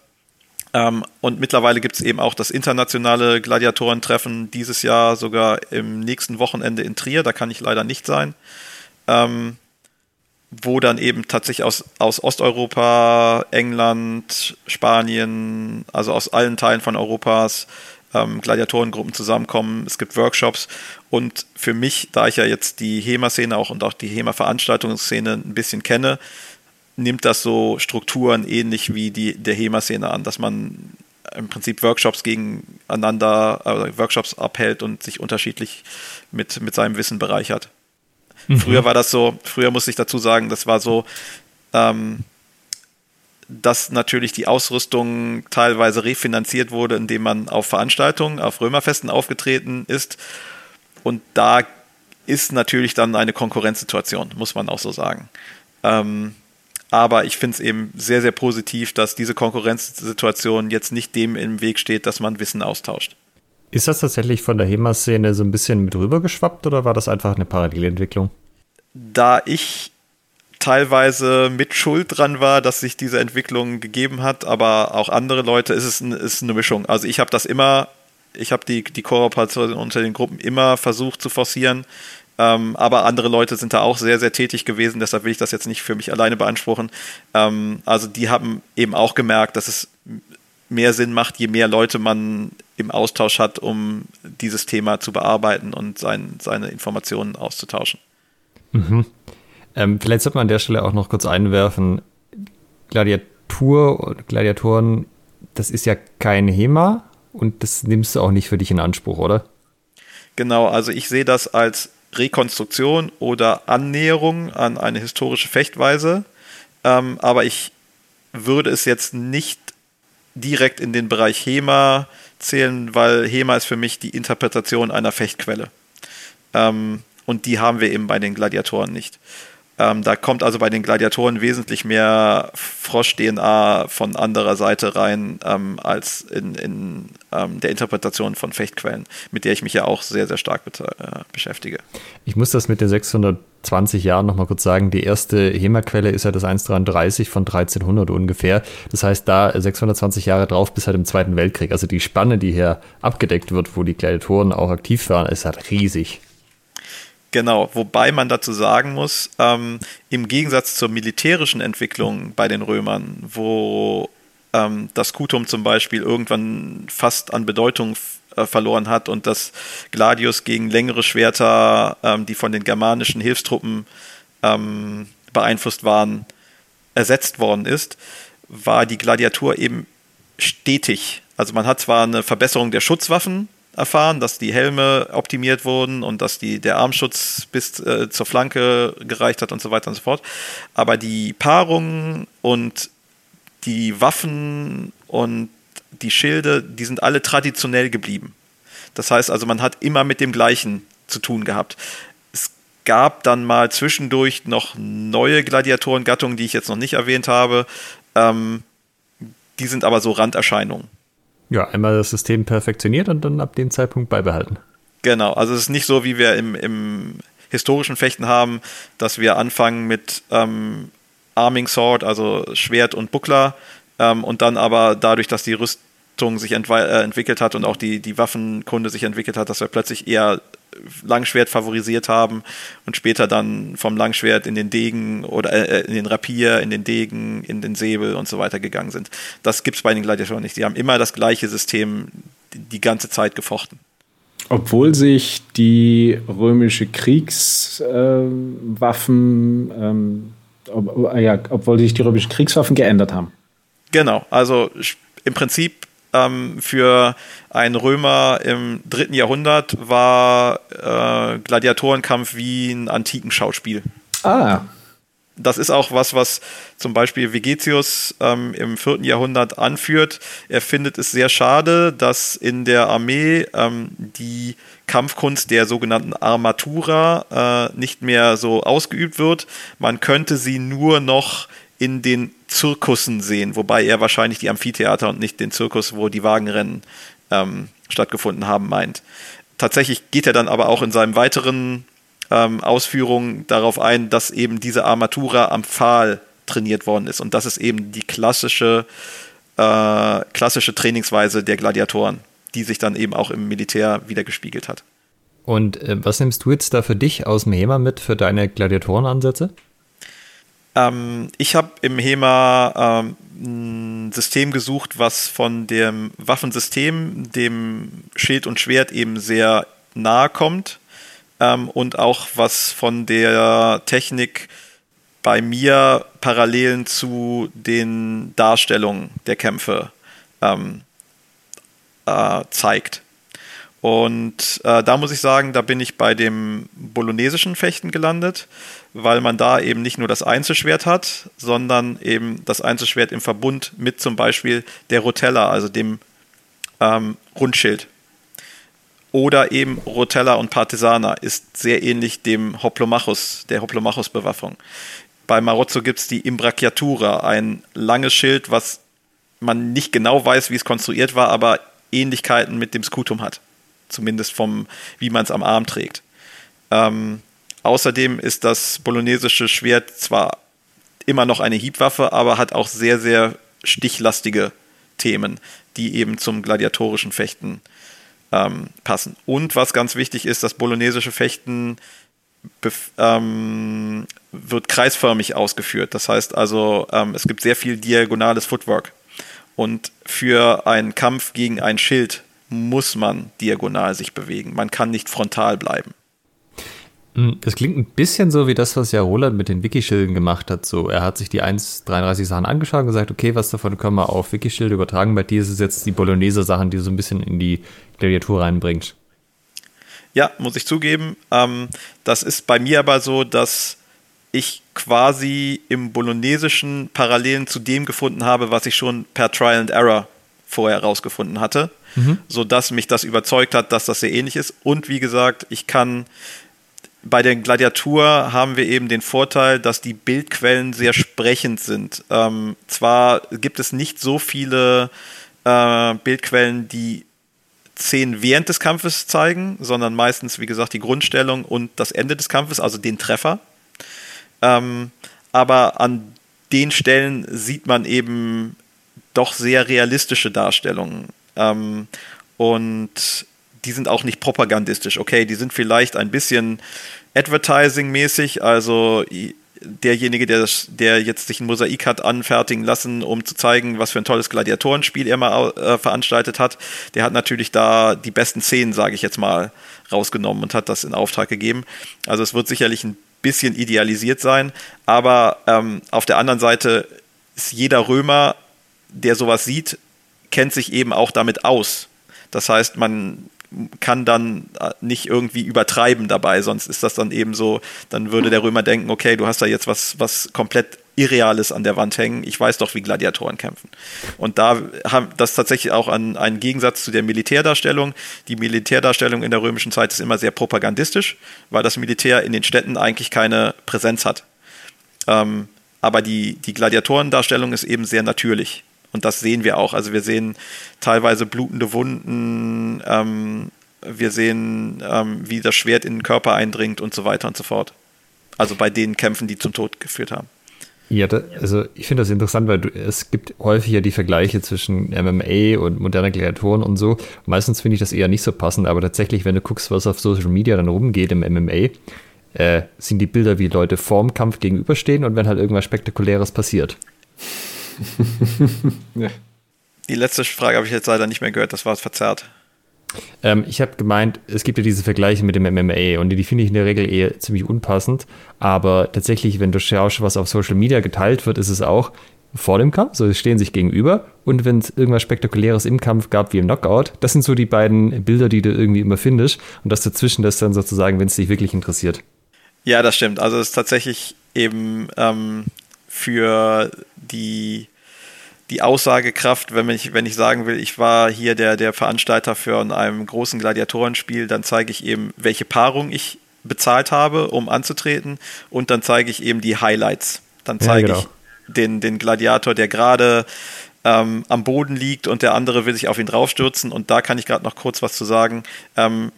Ähm, und mittlerweile gibt es eben auch das internationale Gladiatorentreffen dieses Jahr sogar im nächsten Wochenende in Trier. Da kann ich leider nicht sein. Ähm, wo dann eben tatsächlich aus, aus Osteuropa, England, Spanien, also aus allen Teilen von Europas ähm, Gladiatorengruppen zusammenkommen. Es gibt Workshops und für mich, da ich ja jetzt die HEMA-Szene auch und auch die HEMA-Veranstaltungsszene ein bisschen kenne, nimmt das so Strukturen ähnlich wie die der HEMA-Szene an, dass man im Prinzip Workshops gegeneinander, äh, Workshops abhält und sich unterschiedlich mit, mit seinem Wissen bereichert. Mhm. Früher war das so, früher muss ich dazu sagen, das war so, ähm, dass natürlich die Ausrüstung teilweise refinanziert wurde, indem man auf Veranstaltungen, auf Römerfesten aufgetreten ist. Und da ist natürlich dann eine Konkurrenzsituation, muss man auch so sagen. Ähm, aber ich finde es eben sehr, sehr positiv, dass diese Konkurrenzsituation jetzt nicht dem im Weg steht, dass man Wissen austauscht. Ist das tatsächlich von der HEMA-Szene so ein bisschen mit rübergeschwappt oder war das einfach eine Parallelentwicklung? Da ich teilweise mit Schuld dran war, dass sich diese Entwicklung gegeben hat, aber auch andere Leute ist es ist eine Mischung. Also ich habe das immer ich habe die, die Kooperation unter den Gruppen immer versucht zu forcieren. Ähm, aber andere Leute sind da auch sehr, sehr tätig gewesen, deshalb will ich das jetzt nicht für mich alleine beanspruchen. Ähm, also die haben eben auch gemerkt, dass es mehr Sinn macht, je mehr Leute man im Austausch hat, um dieses Thema zu bearbeiten und sein, seine Informationen auszutauschen. Mhm. Ähm, vielleicht sollte man an der Stelle auch noch kurz einwerfen, Gladiatur, Gladiatoren, das ist ja kein HEMA und das nimmst du auch nicht für dich in Anspruch, oder? Genau, also ich sehe das als Rekonstruktion oder Annäherung an eine historische Fechtweise, ähm, aber ich würde es jetzt nicht direkt in den Bereich HEMA zählen, weil HEMA ist für mich die Interpretation einer Fechtquelle. Ähm, und die haben wir eben bei den Gladiatoren nicht. Ähm, da kommt also bei den Gladiatoren wesentlich mehr Frosch-DNA von anderer Seite rein, ähm, als in, in ähm, der Interpretation von Fechtquellen, mit der ich mich ja auch sehr, sehr stark äh, beschäftige. Ich muss das mit den 620 Jahren nochmal kurz sagen. Die erste HEMA-Quelle ist ja das 133 von 1300 ungefähr. Das heißt, da 620 Jahre drauf bis halt im Zweiten Weltkrieg. Also die Spanne, die hier abgedeckt wird, wo die Gladiatoren auch aktiv waren, ist halt riesig. Genau, wobei man dazu sagen muss, ähm, im Gegensatz zur militärischen Entwicklung bei den Römern, wo ähm, das Kutum zum Beispiel irgendwann fast an Bedeutung äh, verloren hat und das Gladius gegen längere Schwerter, ähm, die von den germanischen Hilfstruppen ähm, beeinflusst waren, ersetzt worden ist, war die Gladiatur eben stetig. Also man hat zwar eine Verbesserung der Schutzwaffen erfahren, dass die Helme optimiert wurden und dass die, der Armschutz bis äh, zur Flanke gereicht hat und so weiter und so fort. Aber die Paarungen und die Waffen und die Schilde, die sind alle traditionell geblieben. Das heißt also, man hat immer mit dem gleichen zu tun gehabt. Es gab dann mal zwischendurch noch neue Gladiatorengattungen, die ich jetzt noch nicht erwähnt habe. Ähm, die sind aber so Randerscheinungen. Ja, einmal das System perfektioniert und dann ab dem Zeitpunkt beibehalten. Genau, also es ist nicht so, wie wir im, im historischen Fechten haben, dass wir anfangen mit ähm, Arming Sword, also Schwert und Buckler, ähm, und dann aber dadurch, dass die Rüstung sich äh, entwickelt hat und auch die, die Waffenkunde sich entwickelt hat, dass wir plötzlich eher Langschwert favorisiert haben und später dann vom Langschwert in den Degen oder äh, in den Rapier, in den Degen, in den Säbel und so weiter gegangen sind. Das gibt es bei den Gladiatoren nicht. Die haben immer das gleiche System die, die ganze Zeit gefochten. Obwohl sich die römische Kriegswaffen, äh, ähm, ob, ja, obwohl sich die römischen Kriegswaffen geändert haben. Genau, also im Prinzip ähm, für einen Römer im dritten Jahrhundert war äh, Gladiatorenkampf wie ein antiken Schauspiel. Ah. Das ist auch was, was zum Beispiel Vegetius ähm, im vierten Jahrhundert anführt. Er findet es sehr schade, dass in der Armee ähm, die Kampfkunst der sogenannten Armatura äh, nicht mehr so ausgeübt wird. Man könnte sie nur noch in den Zirkussen sehen, wobei er wahrscheinlich die Amphitheater und nicht den Zirkus, wo die Wagenrennen ähm, stattgefunden haben, meint. Tatsächlich geht er dann aber auch in seinen weiteren ähm, Ausführungen darauf ein, dass eben diese Armatura am Pfahl trainiert worden ist. Und das ist eben die klassische, äh, klassische Trainingsweise der Gladiatoren, die sich dann eben auch im Militär wieder gespiegelt hat. Und äh, was nimmst du jetzt da für dich aus dem HEMA mit für deine Gladiatorenansätze? Ähm, ich habe im HEMA ähm, ein System gesucht, was von dem Waffensystem, dem Schild und Schwert eben sehr nahe kommt ähm, und auch was von der Technik bei mir Parallelen zu den Darstellungen der Kämpfe ähm, äh, zeigt. Und äh, da muss ich sagen, da bin ich bei dem bolonesischen Fechten gelandet, weil man da eben nicht nur das Einzelschwert hat, sondern eben das Einzelschwert im Verbund mit zum Beispiel der Rotella, also dem ähm, Rundschild. Oder eben Rotella und Partisana ist sehr ähnlich dem Hoplomachus, der Hoplomachus-Bewaffnung. Bei Marozzo gibt es die Imbrachiatura, ein langes Schild, was man nicht genau weiß, wie es konstruiert war, aber Ähnlichkeiten mit dem Skutum hat zumindest vom, wie man es am Arm trägt. Ähm, außerdem ist das bolonesische Schwert zwar immer noch eine Hiebwaffe, aber hat auch sehr, sehr stichlastige Themen, die eben zum gladiatorischen Fechten ähm, passen. Und was ganz wichtig ist, das bolonesische Fechten ähm, wird kreisförmig ausgeführt. Das heißt also, ähm, es gibt sehr viel diagonales Footwork. Und für einen Kampf gegen ein Schild muss man diagonal sich bewegen. Man kann nicht frontal bleiben. Hm, das klingt ein bisschen so wie das, was ja Roland mit den Wiki-Schilden gemacht hat. So, er hat sich die 1.33 Sachen angeschaut und gesagt, okay, was davon können wir auf Wiki-Schilde übertragen? Bei dir ist es jetzt die Bolognese-Sachen, die so ein bisschen in die Gladiatur reinbringt. Ja, muss ich zugeben. Ähm, das ist bei mir aber so, dass ich quasi im Bolognesischen Parallelen zu dem gefunden habe, was ich schon per Trial and Error vorher herausgefunden hatte, mhm. sodass mich das überzeugt hat, dass das sehr ähnlich ist. Und wie gesagt, ich kann bei der Gladiatur haben wir eben den Vorteil, dass die Bildquellen sehr sprechend sind. Ähm, zwar gibt es nicht so viele äh, Bildquellen, die Szenen während des Kampfes zeigen, sondern meistens, wie gesagt, die Grundstellung und das Ende des Kampfes, also den Treffer. Ähm, aber an den Stellen sieht man eben doch sehr realistische Darstellungen. Ähm, und die sind auch nicht propagandistisch. Okay, die sind vielleicht ein bisschen Advertising-mäßig, also derjenige, der, der jetzt sich ein Mosaik hat anfertigen lassen, um zu zeigen, was für ein tolles Gladiatorenspiel er mal äh, veranstaltet hat, der hat natürlich da die besten Szenen, sage ich jetzt mal, rausgenommen und hat das in Auftrag gegeben. Also es wird sicherlich ein bisschen idealisiert sein, aber ähm, auf der anderen Seite ist jeder Römer, der sowas sieht, kennt sich eben auch damit aus. Das heißt, man kann dann äh, nicht irgendwie übertreiben dabei, sonst ist das dann eben so, dann würde der Römer denken, okay, du hast da jetzt was, was komplett Irreales an der Wand hängen. Ich weiß doch, wie Gladiatoren kämpfen. Und da haben das tatsächlich auch an einen Gegensatz zu der Militärdarstellung. Die Militärdarstellung in der römischen Zeit ist immer sehr propagandistisch, weil das Militär in den Städten eigentlich keine Präsenz hat. Ähm, aber die, die Gladiatorendarstellung ist eben sehr natürlich. Und das sehen wir auch. Also wir sehen teilweise blutende Wunden, ähm, wir sehen, ähm, wie das Schwert in den Körper eindringt und so weiter und so fort. Also bei den Kämpfen, die zum Tod geführt haben. Ja, da, also ich finde das interessant, weil du, es gibt häufig ja die Vergleiche zwischen MMA und modernen Gladiatoren und so. Meistens finde ich das eher nicht so passend, aber tatsächlich, wenn du guckst, was auf Social Media dann rumgeht im MMA, äh, sind die Bilder, wie Leute vorm Kampf gegenüberstehen und wenn halt irgendwas Spektakuläres passiert. [laughs] ja. Die letzte Frage habe ich jetzt leider nicht mehr gehört, das war verzerrt. Ähm, ich habe gemeint, es gibt ja diese Vergleiche mit dem MMA und die, die finde ich in der Regel eher ziemlich unpassend. Aber tatsächlich, wenn du schaust, was auf Social Media geteilt wird, ist es auch vor dem Kampf, so sie stehen sich gegenüber. Und wenn es irgendwas Spektakuläres im Kampf gab, wie im Knockout, das sind so die beiden Bilder, die du irgendwie immer findest. Und das dazwischen, das dann sozusagen, wenn es dich wirklich interessiert. Ja, das stimmt. Also es ist tatsächlich eben ähm, für die, die Aussagekraft, wenn ich, wenn ich sagen will, ich war hier der, der Veranstalter für einem großen Gladiatorenspiel, dann zeige ich eben, welche Paarung ich bezahlt habe, um anzutreten und dann zeige ich eben die Highlights. Dann zeige ja, genau. ich den, den Gladiator, der gerade ähm, am Boden liegt und der andere will sich auf ihn draufstürzen und da kann ich gerade noch kurz was zu sagen. Ähm,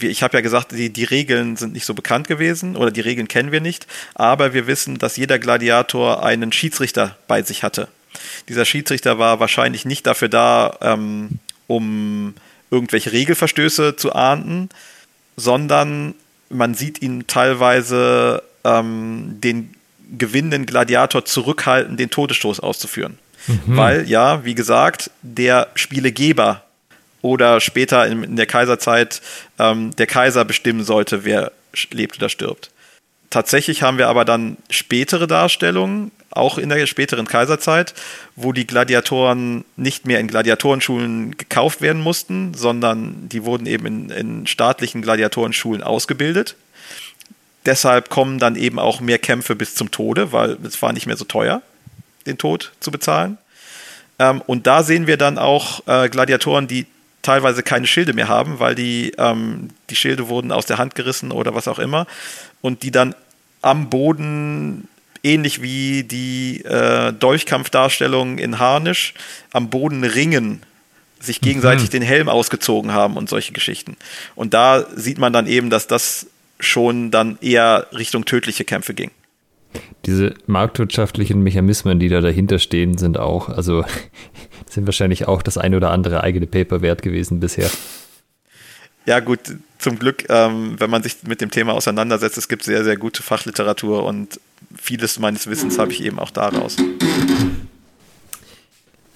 ich habe ja gesagt, die, die Regeln sind nicht so bekannt gewesen oder die Regeln kennen wir nicht, aber wir wissen, dass jeder Gladiator einen Schiedsrichter bei sich hatte. Dieser Schiedsrichter war wahrscheinlich nicht dafür da, ähm, um irgendwelche Regelverstöße zu ahnden, sondern man sieht ihn teilweise ähm, den gewinnenden Gladiator zurückhalten, den Todesstoß auszuführen. Mhm. Weil, ja, wie gesagt, der Spielegeber oder später in, in der Kaiserzeit ähm, der Kaiser bestimmen sollte, wer lebt oder stirbt. Tatsächlich haben wir aber dann spätere Darstellungen, auch in der späteren Kaiserzeit, wo die Gladiatoren nicht mehr in Gladiatorenschulen gekauft werden mussten, sondern die wurden eben in, in staatlichen Gladiatorenschulen ausgebildet. Deshalb kommen dann eben auch mehr Kämpfe bis zum Tode, weil es war nicht mehr so teuer, den Tod zu bezahlen. Ähm, und da sehen wir dann auch äh, Gladiatoren, die teilweise keine Schilde mehr haben, weil die, ähm, die Schilde wurden aus der Hand gerissen oder was auch immer und die dann am Boden ähnlich wie die äh, Dolchkampfdarstellung in Harnisch am Boden ringen, sich gegenseitig mhm. den Helm ausgezogen haben und solche Geschichten. Und da sieht man dann eben, dass das schon dann eher Richtung tödliche Kämpfe ging. Diese marktwirtschaftlichen Mechanismen, die da dahinter stehen, sind auch, also [laughs] sind wahrscheinlich auch das eine oder andere eigene Paper wert gewesen bisher. Ja, gut, zum Glück, ähm, wenn man sich mit dem Thema auseinandersetzt, es gibt sehr, sehr gute Fachliteratur und vieles meines Wissens habe ich eben auch daraus.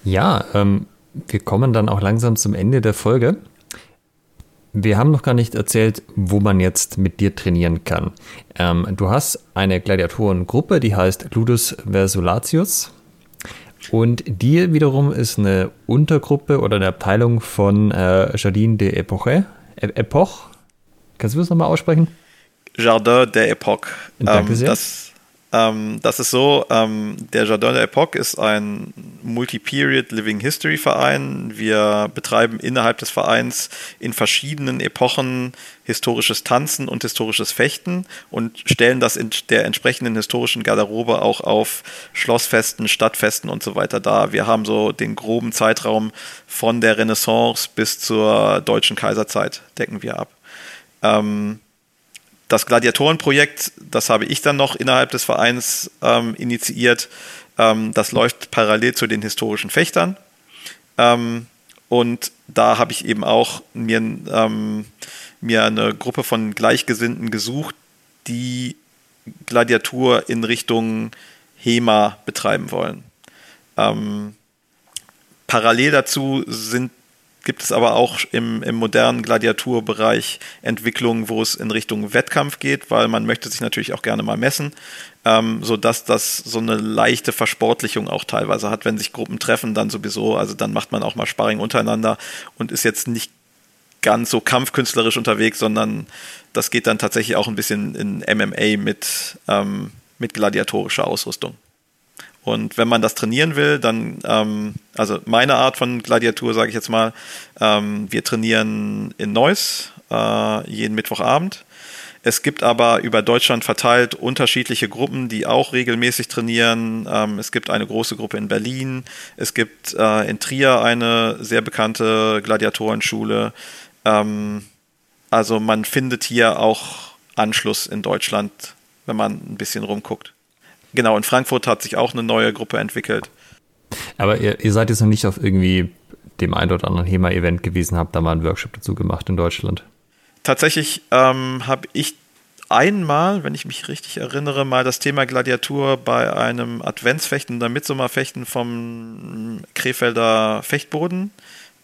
Ja, ähm, wir kommen dann auch langsam zum Ende der Folge. Wir haben noch gar nicht erzählt, wo man jetzt mit dir trainieren kann. Ähm, du hast eine Gladiatorengruppe, die heißt Ludus Versulatius. Und die wiederum ist eine Untergruppe oder eine Abteilung von äh, Jardin de Epoche. E Epoch? Kannst du das nochmal aussprechen? Jardin de Epoche. Danke sehr. Das ähm, das ist so, ähm, der Jardin de Epoque ist ein Multi-Period Living History Verein. Wir betreiben innerhalb des Vereins in verschiedenen Epochen historisches Tanzen und historisches Fechten und stellen das in der entsprechenden historischen Garderobe auch auf Schlossfesten, Stadtfesten und so weiter dar. Wir haben so den groben Zeitraum von der Renaissance bis zur deutschen Kaiserzeit decken wir ab. Ähm, das Gladiatorenprojekt, das habe ich dann noch innerhalb des Vereins ähm, initiiert. Ähm, das läuft parallel zu den historischen Fechtern. Ähm, und da habe ich eben auch mir, ähm, mir eine Gruppe von Gleichgesinnten gesucht, die Gladiatur in Richtung HEMA betreiben wollen. Ähm, parallel dazu sind gibt es aber auch im, im modernen Gladiaturbereich Entwicklungen, wo es in Richtung Wettkampf geht, weil man möchte sich natürlich auch gerne mal messen, ähm, sodass das so eine leichte Versportlichung auch teilweise hat, wenn sich Gruppen treffen, dann sowieso, also dann macht man auch mal Sparring untereinander und ist jetzt nicht ganz so kampfkünstlerisch unterwegs, sondern das geht dann tatsächlich auch ein bisschen in MMA mit, ähm, mit gladiatorischer Ausrüstung. Und wenn man das trainieren will, dann, ähm, also meine Art von Gladiatur, sage ich jetzt mal, ähm, wir trainieren in Neuss äh, jeden Mittwochabend. Es gibt aber über Deutschland verteilt unterschiedliche Gruppen, die auch regelmäßig trainieren. Ähm, es gibt eine große Gruppe in Berlin. Es gibt äh, in Trier eine sehr bekannte Gladiatorenschule. Ähm, also man findet hier auch Anschluss in Deutschland, wenn man ein bisschen rumguckt. Genau, in Frankfurt hat sich auch eine neue Gruppe entwickelt. Aber ihr, ihr seid jetzt noch nicht auf irgendwie dem ein oder anderen HEMA-Event gewesen, habt da mal einen Workshop dazu gemacht in Deutschland. Tatsächlich ähm, habe ich einmal, wenn ich mich richtig erinnere, mal das Thema Gladiatur bei einem Adventsfechten oder Mitsommerfechten vom Krefelder Fechtboden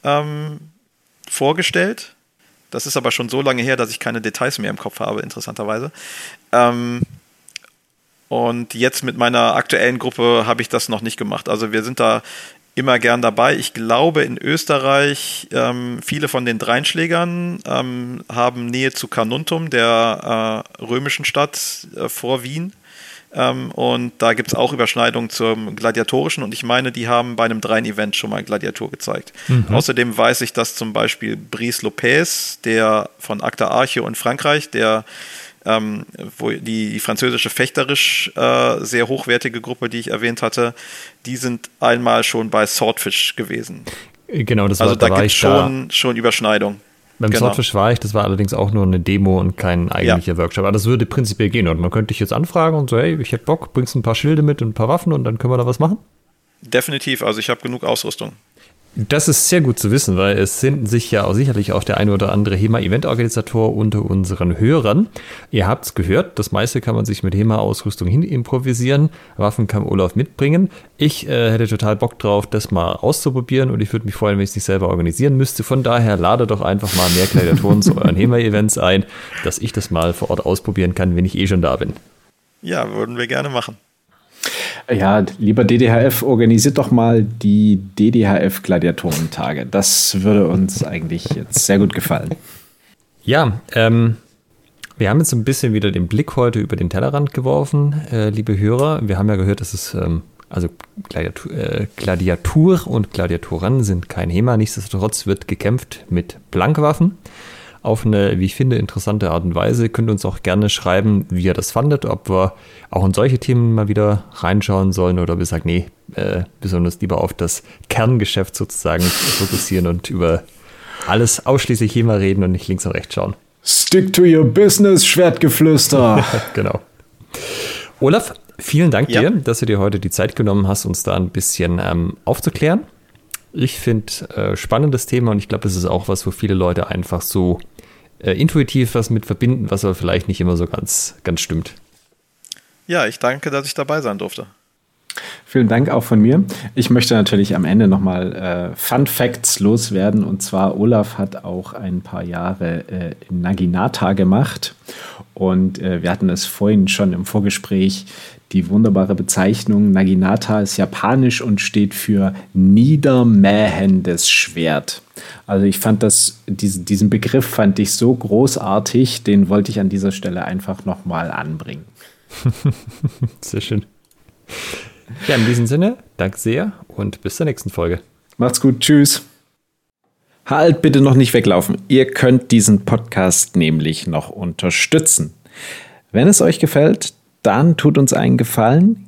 ähm, vorgestellt. Das ist aber schon so lange her, dass ich keine Details mehr im Kopf habe, interessanterweise. Ähm, und jetzt mit meiner aktuellen Gruppe habe ich das noch nicht gemacht. Also wir sind da immer gern dabei. Ich glaube, in Österreich, ähm, viele von den Dreinschlägern ähm, haben Nähe zu Carnuntum, der äh, römischen Stadt äh, vor Wien. Ähm, und da gibt es auch Überschneidungen zum Gladiatorischen. Und ich meine, die haben bei einem Drein-Event schon mal Gladiator gezeigt. Mhm. Außerdem weiß ich, dass zum Beispiel Brice Lopez, der von Acta Arche und Frankreich, der ähm, wo die, die französische fechterisch äh, sehr hochwertige Gruppe, die ich erwähnt hatte, die sind einmal schon bei Swordfish gewesen. Genau, das war Also da, da gibt es schon, schon Überschneidung. Beim genau. Swordfish war ich, das war allerdings auch nur eine Demo und kein eigentlicher ja. Workshop. Aber das würde prinzipiell gehen. Und man könnte dich jetzt anfragen und so, hey, ich hätte Bock, bringst ein paar Schilde mit und ein paar Waffen und dann können wir da was machen? Definitiv, also ich habe genug Ausrüstung. Das ist sehr gut zu wissen, weil es sind sich ja auch sicherlich auch der eine oder andere HEMA-Event-Organisator unter unseren Hörern. Ihr habt es gehört, das meiste kann man sich mit HEMA-Ausrüstung hin improvisieren. Waffen kann Olaf mitbringen. Ich äh, hätte total Bock drauf, das mal auszuprobieren und ich würde mich freuen, wenn ich es nicht selber organisieren müsste. Von daher lade doch einfach mal mehr Gladiatoren zu euren HEMA-Events ein, dass ich das mal vor Ort ausprobieren kann, wenn ich eh schon da bin. Ja, würden wir gerne machen. Ja, lieber DDHF, organisiert doch mal die DDHF-Gladiatorentage. Das würde uns eigentlich jetzt sehr gut gefallen. Ja, ähm, wir haben jetzt ein bisschen wieder den Blick heute über den Tellerrand geworfen, äh, liebe Hörer. Wir haben ja gehört, dass es, ähm, also Gladiatur, äh, Gladiatur und Gladiatoren sind kein HEMA. Nichtsdestotrotz wird gekämpft mit Blankwaffen auf eine, wie ich finde, interessante Art und Weise. Ihr könnt uns auch gerne schreiben, wie ihr das fandet, ob wir auch in solche Themen mal wieder reinschauen sollen oder ob ihr sagt, nee, äh, besonders lieber auf das Kerngeschäft sozusagen fokussieren und über alles ausschließlich hier mal reden und nicht links und rechts schauen. Stick to your business, Schwertgeflüster. [laughs] [laughs] genau. Olaf, vielen Dank ja. dir, dass du dir heute die Zeit genommen hast, uns da ein bisschen ähm, aufzuklären. Ich finde äh, spannendes Thema und ich glaube, es ist auch was, wo viele Leute einfach so äh, intuitiv was mit verbinden, was aber vielleicht nicht immer so ganz, ganz stimmt. Ja, ich danke, dass ich dabei sein durfte. Vielen Dank auch von mir. Ich möchte natürlich am Ende nochmal äh, Fun Facts loswerden. Und zwar, Olaf hat auch ein paar Jahre äh, in Naginata gemacht. Und äh, wir hatten es vorhin schon im Vorgespräch, die wunderbare Bezeichnung. Naginata ist japanisch und steht für niedermähendes Schwert. Also ich fand das, diesen, diesen Begriff fand ich so großartig, den wollte ich an dieser Stelle einfach nochmal anbringen. [laughs] Sehr schön. Ja, in diesem Sinne, danke sehr und bis zur nächsten Folge. Macht's gut, tschüss. Halt bitte noch nicht weglaufen. Ihr könnt diesen Podcast nämlich noch unterstützen. Wenn es euch gefällt, dann tut uns einen Gefallen,